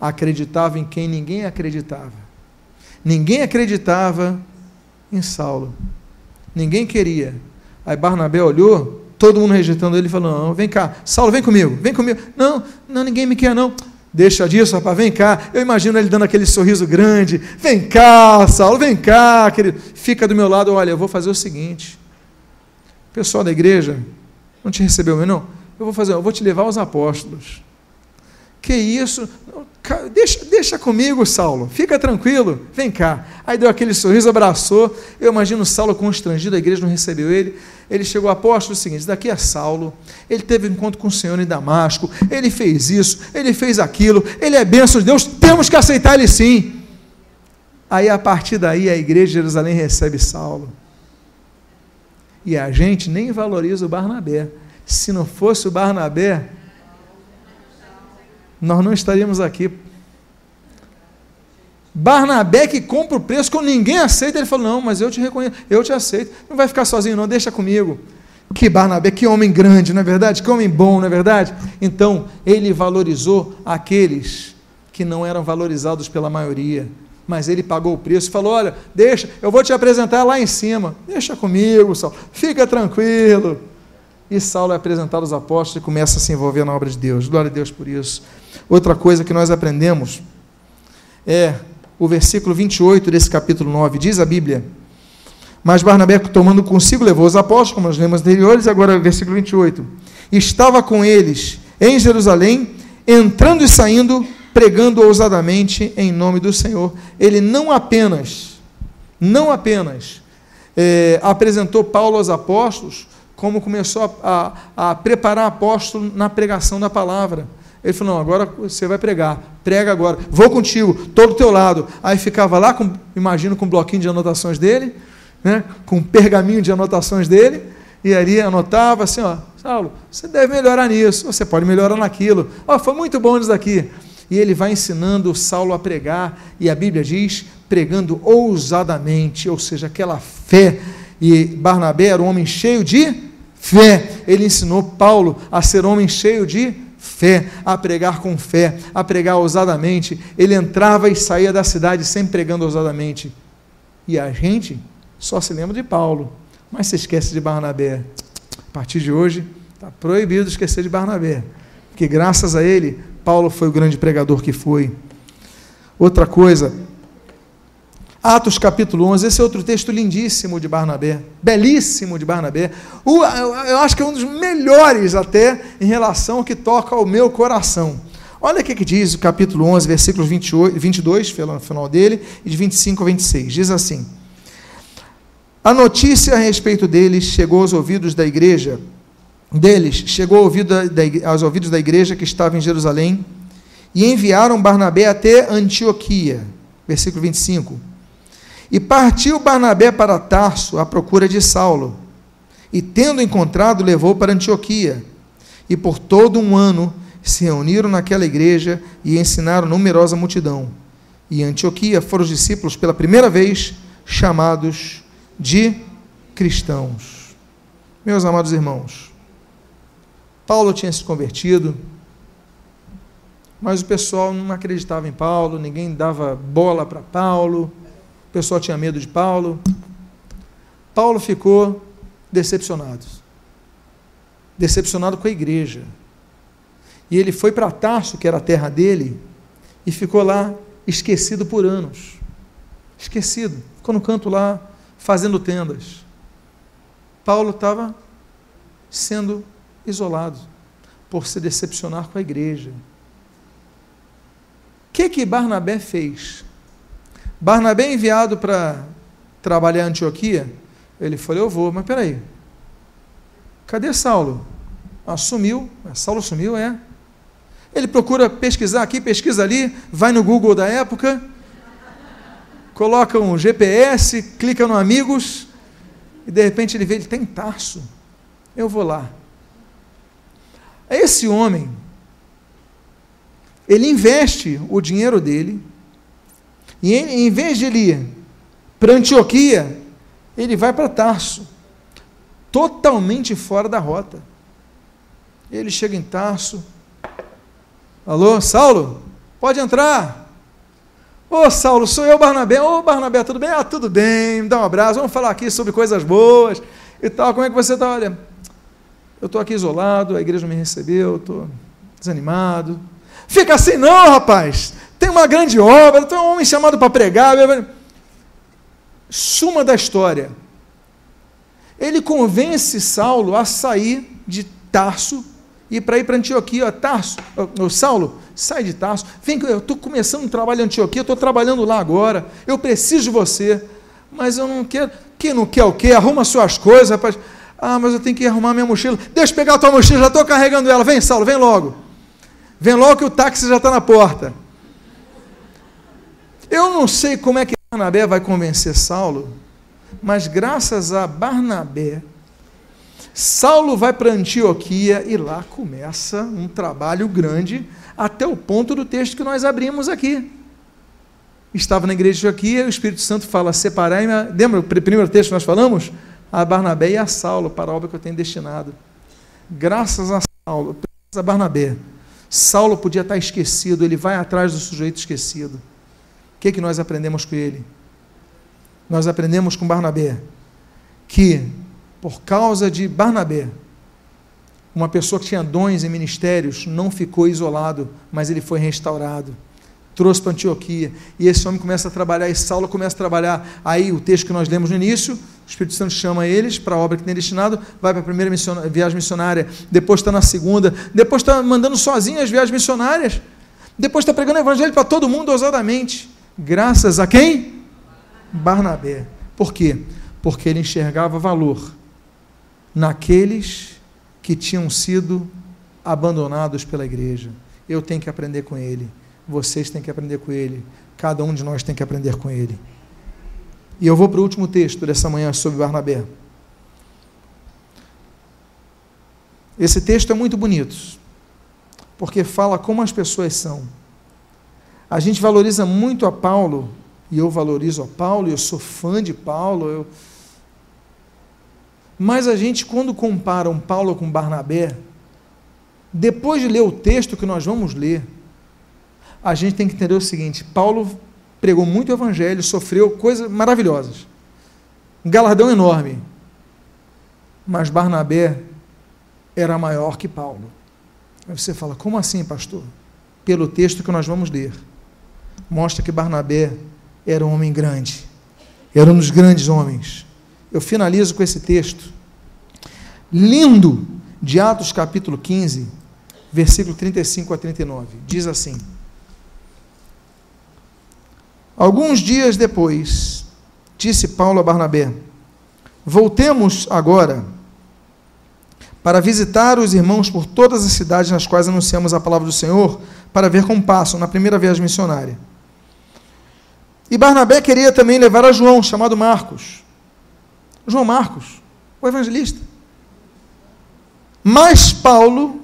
acreditava em quem ninguém acreditava. Ninguém acreditava em Saulo. Ninguém queria. Aí Barnabé olhou, todo mundo rejeitando ele, falou: Não, vem cá, Saulo, vem comigo, vem comigo. Não, não, ninguém me quer, não. Deixa disso, rapaz, vem cá. Eu imagino ele dando aquele sorriso grande. Vem cá, Saulo, vem cá, querido. Fica do meu lado, olha, eu vou fazer o seguinte. pessoal da igreja, não te recebeu, não? Eu vou fazer, eu vou te levar aos apóstolos. Que isso? Deixa, deixa comigo, Saulo. Fica tranquilo. Vem cá. Aí deu aquele sorriso, abraçou. Eu imagino Saulo constrangido, a igreja não recebeu ele. Ele chegou apóstolo o seguinte: daqui é Saulo. Ele teve um encontro com o Senhor em Damasco. Ele fez isso, ele fez aquilo. Ele é bênção de Deus. Temos que aceitar ele sim. Aí a partir daí a igreja de Jerusalém recebe Saulo. E a gente nem valoriza o Barnabé. Se não fosse o Barnabé, nós não estaríamos aqui. Barnabé que compra o preço quando ninguém aceita, ele falou: Não, mas eu te reconheço, eu te aceito. Não vai ficar sozinho, não, deixa comigo. Que Barnabé, que homem grande, não é verdade? Que homem bom, não é verdade? Então, ele valorizou aqueles que não eram valorizados pela maioria. Mas ele pagou o preço e falou: Olha, deixa, eu vou te apresentar lá em cima. Deixa comigo, Saulo. Fica tranquilo. E Saulo é apresentado aos apóstolos e começa a se envolver na obra de Deus. Glória a Deus por isso. Outra coisa que nós aprendemos é o versículo 28 desse capítulo 9. Diz a Bíblia: Mas Barnabé, tomando consigo, levou os apóstolos, como nós lemos anteriores, agora versículo 28. Estava com eles em Jerusalém, entrando e saindo, pregando ousadamente em nome do Senhor. Ele não apenas, não apenas é, apresentou Paulo aos apóstolos, como começou a, a, a preparar apóstolo na pregação da palavra. Ele falou: Não, agora você vai pregar, prega agora, vou contigo, todo do teu lado. Aí ficava lá, com, imagino, com um bloquinho de anotações dele, né, com um pergaminho de anotações dele, e ali anotava assim: Ó, Saulo, você deve melhorar nisso, você pode melhorar naquilo. Ó, foi muito bom isso daqui. E ele vai ensinando Saulo a pregar, e a Bíblia diz: pregando ousadamente, ou seja, aquela fé. E Barnabé era um homem cheio de fé. ele ensinou Paulo a ser homem cheio de fé, a pregar com fé, a pregar ousadamente. Ele entrava e saía da cidade sempre pregando ousadamente. E a gente só se lembra de Paulo, mas se esquece de Barnabé. A partir de hoje, está proibido esquecer de Barnabé, porque graças a ele, Paulo foi o grande pregador que foi. Outra coisa, Atos capítulo 11, esse é outro texto lindíssimo de Barnabé, belíssimo de Barnabé. eu acho que é um dos melhores até em relação ao que toca ao meu coração. Olha o que, que diz o capítulo 11, versículos 28, 22, no final dele, e de 25 a 26. Diz assim: A notícia a respeito deles chegou aos ouvidos da igreja, deles chegou aos ouvidos da igreja que estava em Jerusalém, e enviaram Barnabé até Antioquia. Versículo 25 e partiu Barnabé para Tarso à procura de Saulo. E tendo encontrado, levou para Antioquia. E por todo um ano se reuniram naquela igreja e ensinaram numerosa multidão. E em Antioquia foram os discípulos pela primeira vez chamados de cristãos. Meus amados irmãos, Paulo tinha se convertido, mas o pessoal não acreditava em Paulo, ninguém dava bola para Paulo o pessoal tinha medo de Paulo. Paulo ficou decepcionado. Decepcionado com a igreja. E ele foi para Tarso, que era a terra dele, e ficou lá esquecido por anos. Esquecido. Ficou no canto lá, fazendo tendas. Paulo estava sendo isolado por se decepcionar com a igreja. O que que Barnabé fez? Barnabé é enviado para trabalhar em Antioquia, ele falou, eu vou, mas peraí, cadê Saulo? Assumiu, ah, Saulo sumiu, é. Ele procura pesquisar aqui, pesquisa ali, vai no Google da época, coloca um GPS, clica no Amigos, e de repente ele vê, ele tem Tarso. Eu vou lá. Esse homem, ele investe o dinheiro dele, e em, em vez de ele ir para Antioquia, ele vai para Tarso, totalmente fora da rota. Ele chega em Tarso. Alô, Saulo? Pode entrar. Ô Saulo, sou eu, Barnabé. Ô Barnabé, tudo bem? Ah, tudo bem, me dá um abraço. Vamos falar aqui sobre coisas boas e tal. Como é que você está? Olha, eu estou aqui isolado, a igreja me recebeu, estou desanimado. Fica assim, não, rapaz tem uma grande obra, tem um homem chamado para pregar. Suma da história. Ele convence Saulo a sair de Tarso e para ir para Antioquia. Tarso, Saulo, sai de Tarso. Vem, eu estou começando um trabalho em Antioquia, estou trabalhando lá agora. Eu preciso de você. Mas eu não quero. Quem não quer o quê? Arruma suas coisas, rapaz. Ah, mas eu tenho que arrumar minha mochila. Deixa eu pegar a tua mochila, já estou carregando ela. Vem, Saulo, vem logo. Vem logo que o táxi já está na porta. Eu não sei como é que Barnabé vai convencer Saulo, mas graças a Barnabé, Saulo vai para Antioquia e lá começa um trabalho grande, até o ponto do texto que nós abrimos aqui. Estava na igreja de Antioquia, o Espírito Santo fala: separai Lembra o primeiro texto que nós falamos? A Barnabé e a Saulo para a obra que eu tenho destinado. Graças a Saulo, graças a Barnabé, Saulo podia estar esquecido, ele vai atrás do sujeito esquecido. O que, que nós aprendemos com ele? Nós aprendemos com Barnabé que, por causa de Barnabé, uma pessoa que tinha dons e ministérios não ficou isolado, mas ele foi restaurado. Trouxe para Antioquia. E esse homem começa a trabalhar, e Saulo começa a trabalhar. Aí, o texto que nós lemos no início, o Espírito Santo chama eles para a obra que tem destinado, vai para a primeira viagem missionária, depois está na segunda, depois está mandando sozinho as viagens missionárias, depois está pregando o evangelho para todo mundo ousadamente. Graças a quem? Barnabé. Por quê? Porque ele enxergava valor naqueles que tinham sido abandonados pela igreja. Eu tenho que aprender com ele. Vocês têm que aprender com ele. Cada um de nós tem que aprender com ele. E eu vou para o último texto dessa manhã sobre Barnabé. Esse texto é muito bonito, porque fala como as pessoas são. A gente valoriza muito a Paulo, e eu valorizo a Paulo, eu sou fã de Paulo. Eu... Mas a gente, quando compara um Paulo com Barnabé, depois de ler o texto que nós vamos ler, a gente tem que entender o seguinte: Paulo pregou muito o evangelho, sofreu coisas maravilhosas, um galardão enorme. Mas Barnabé era maior que Paulo. Aí você fala: como assim, pastor? Pelo texto que nós vamos ler, mostra que Barnabé era um homem grande, era um dos grandes homens. Eu finalizo com esse texto lindo de Atos capítulo 15, versículo 35 a 39. Diz assim: Alguns dias depois, disse Paulo a Barnabé: Voltemos agora para visitar os irmãos por todas as cidades nas quais anunciamos a palavra do Senhor, para ver como passam na primeira viagem missionária. E Barnabé queria também levar a João, chamado Marcos. João Marcos, o evangelista. Mas Paulo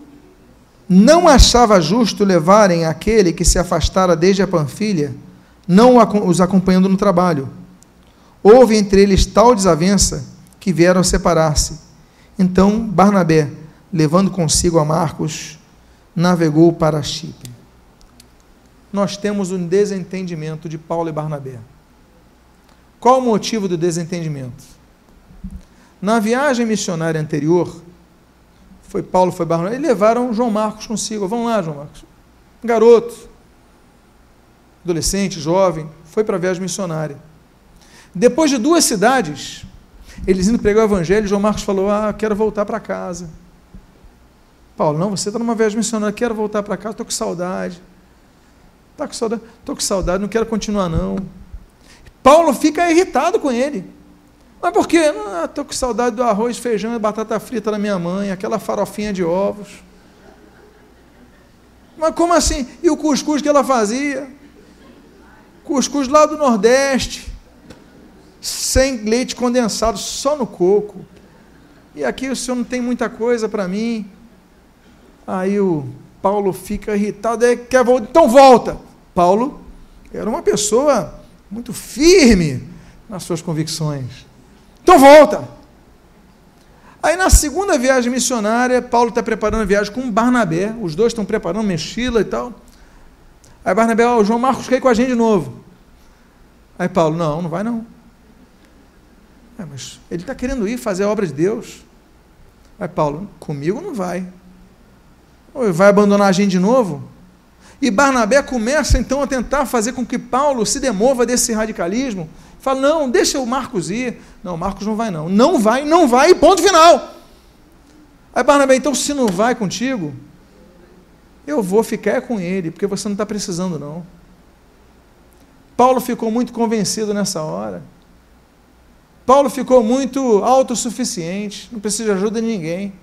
não achava justo levarem aquele que se afastara desde a Panfilha, não os acompanhando no trabalho. Houve entre eles tal desavença que vieram separar-se. Então Barnabé, levando consigo a Marcos, navegou para Chipre. Nós temos um desentendimento de Paulo e Barnabé. Qual o motivo do desentendimento? Na viagem missionária anterior, foi Paulo, foi Barnabé, e levaram João Marcos consigo. Vamos lá, João Marcos. Garoto, adolescente, jovem, foi para a viagem missionária. Depois de duas cidades, eles indo pregar o evangelho, João Marcos falou: Ah, quero voltar para casa. Paulo, não, você está numa viagem missionária, quero voltar para casa, estou com saudade. Está com saudade? Estou com saudade, não quero continuar, não. Paulo fica irritado com ele. Mas por quê? Ah, com saudade do arroz, feijão e batata frita da minha mãe, aquela farofinha de ovos. Mas como assim? E o cuscuz que ela fazia? Cuscuz lá do Nordeste, sem leite condensado, só no coco. E aqui o senhor não tem muita coisa para mim. Aí o Paulo fica irritado, aí quer voltar, então volta. Paulo era uma pessoa muito firme nas suas convicções. Então volta. Aí na segunda viagem missionária, Paulo está preparando a viagem com Barnabé, os dois estão preparando mochila e tal. Aí Barnabé, ó, o João Marcos quer ir com a gente de novo. Aí Paulo, não, não vai não. É, mas ele está querendo ir fazer a obra de Deus. Aí Paulo, comigo não vai. Vai abandonar a gente de novo? E Barnabé começa então a tentar fazer com que Paulo se demova desse radicalismo Fala, não, deixa o Marcos ir. Não, Marcos não vai não. Não vai, não vai, ponto final. Aí Barnabé, então se não vai contigo, eu vou ficar com ele, porque você não está precisando não. Paulo ficou muito convencido nessa hora. Paulo ficou muito autossuficiente, não precisa de ajuda de ninguém.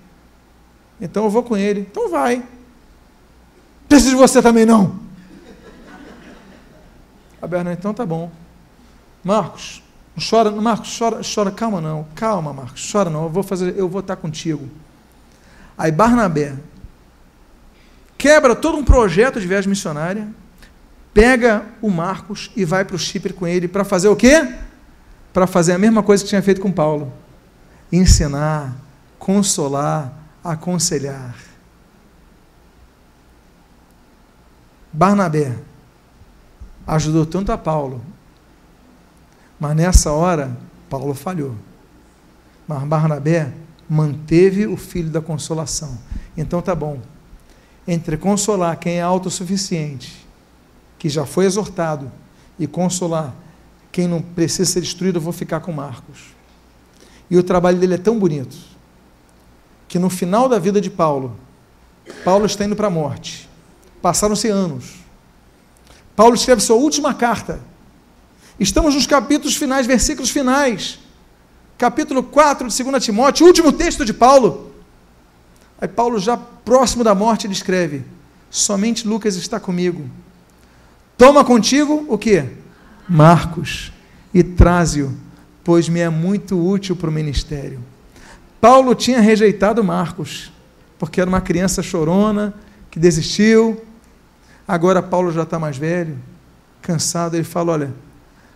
Então eu vou com ele. Então vai. Preciso de você também não. A Bernardo, então tá bom. Marcos, não chora, Marcos, chora, chora, calma não, calma, Marcos, chora não, eu vou fazer, eu vou estar contigo. Aí Barnabé quebra todo um projeto de viagem missionária, pega o Marcos e vai para o Chipre com ele para fazer o quê? Para fazer a mesma coisa que tinha feito com Paulo: ensinar, consolar, aconselhar. Barnabé ajudou tanto a Paulo mas nessa hora, Paulo falhou. Mas Barnabé manteve o filho da consolação. Então tá bom. Entre consolar quem é autossuficiente, que já foi exortado, e consolar quem não precisa ser destruído, eu vou ficar com Marcos. E o trabalho dele é tão bonito que no final da vida de Paulo, Paulo está indo para a morte. Passaram-se anos. Paulo escreve sua última carta Estamos nos capítulos finais, versículos finais. Capítulo 4 de 2 Timóteo, último texto de Paulo. Aí Paulo, já próximo da morte, ele escreve: Somente Lucas está comigo. Toma contigo o que? Marcos, e traze-o, pois me é muito útil para o ministério. Paulo tinha rejeitado Marcos, porque era uma criança chorona, que desistiu. Agora Paulo já está mais velho, cansado. Ele fala: Olha,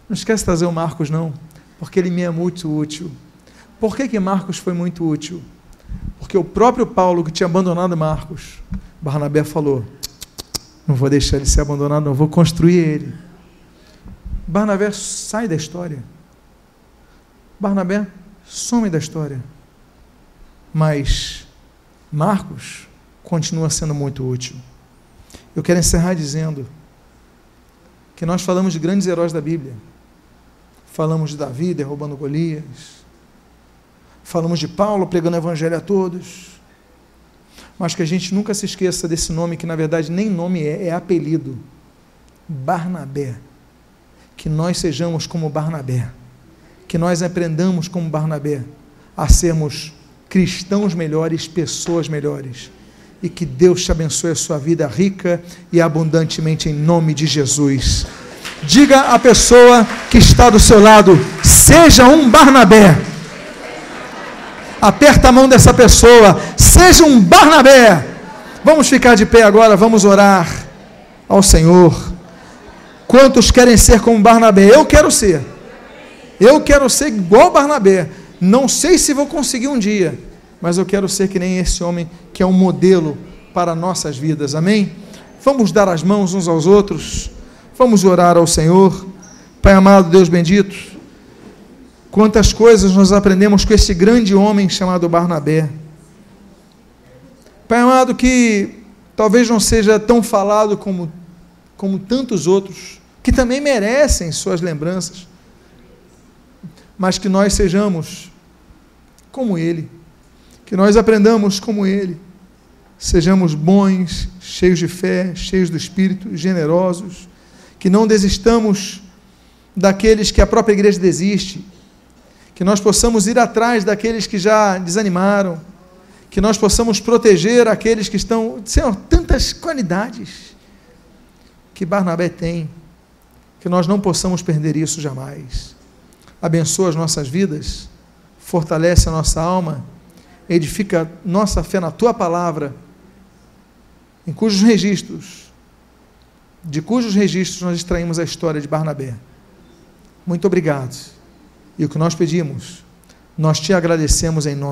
não esquece de trazer o Marcos, não, porque ele me é muito útil. Por que, que Marcos foi muito útil? Porque o próprio Paulo, que tinha abandonado Marcos, Barnabé falou: Não vou deixar ele ser abandonado, não, vou construir ele. Barnabé sai da história. Barnabé some da história. Mas Marcos continua sendo muito útil. Eu quero encerrar dizendo que nós falamos de grandes heróis da Bíblia. Falamos de Davi derrubando Golias. Falamos de Paulo pregando o evangelho a todos. Mas que a gente nunca se esqueça desse nome que na verdade nem nome é, é apelido. Barnabé. Que nós sejamos como Barnabé. Que nós aprendamos como Barnabé a sermos cristãos melhores, pessoas melhores e que Deus te abençoe a sua vida rica e abundantemente em nome de Jesus. Diga à pessoa que está do seu lado: seja um Barnabé. Aperta a mão dessa pessoa, seja um Barnabé. Vamos ficar de pé agora, vamos orar ao Senhor. Quantos querem ser como Barnabé? Eu quero ser. Eu quero ser igual Barnabé. Não sei se vou conseguir um dia mas eu quero ser que nem esse homem que é um modelo para nossas vidas. Amém? Vamos dar as mãos uns aos outros. Vamos orar ao Senhor. Pai amado, Deus bendito. Quantas coisas nós aprendemos com esse grande homem chamado Barnabé. Pai amado, que talvez não seja tão falado como, como tantos outros, que também merecem suas lembranças, mas que nós sejamos como ele. Que nós aprendamos como ele, sejamos bons, cheios de fé, cheios do Espírito, generosos, que não desistamos daqueles que a própria igreja desiste, que nós possamos ir atrás daqueles que já desanimaram, que nós possamos proteger aqueles que estão. Senhor, tantas qualidades que Barnabé tem, que nós não possamos perder isso jamais. Abençoa as nossas vidas, fortalece a nossa alma edifica nossa fé na tua palavra, em cujos registros, de cujos registros nós extraímos a história de Barnabé. Muito obrigado. E o que nós pedimos, nós te agradecemos em nome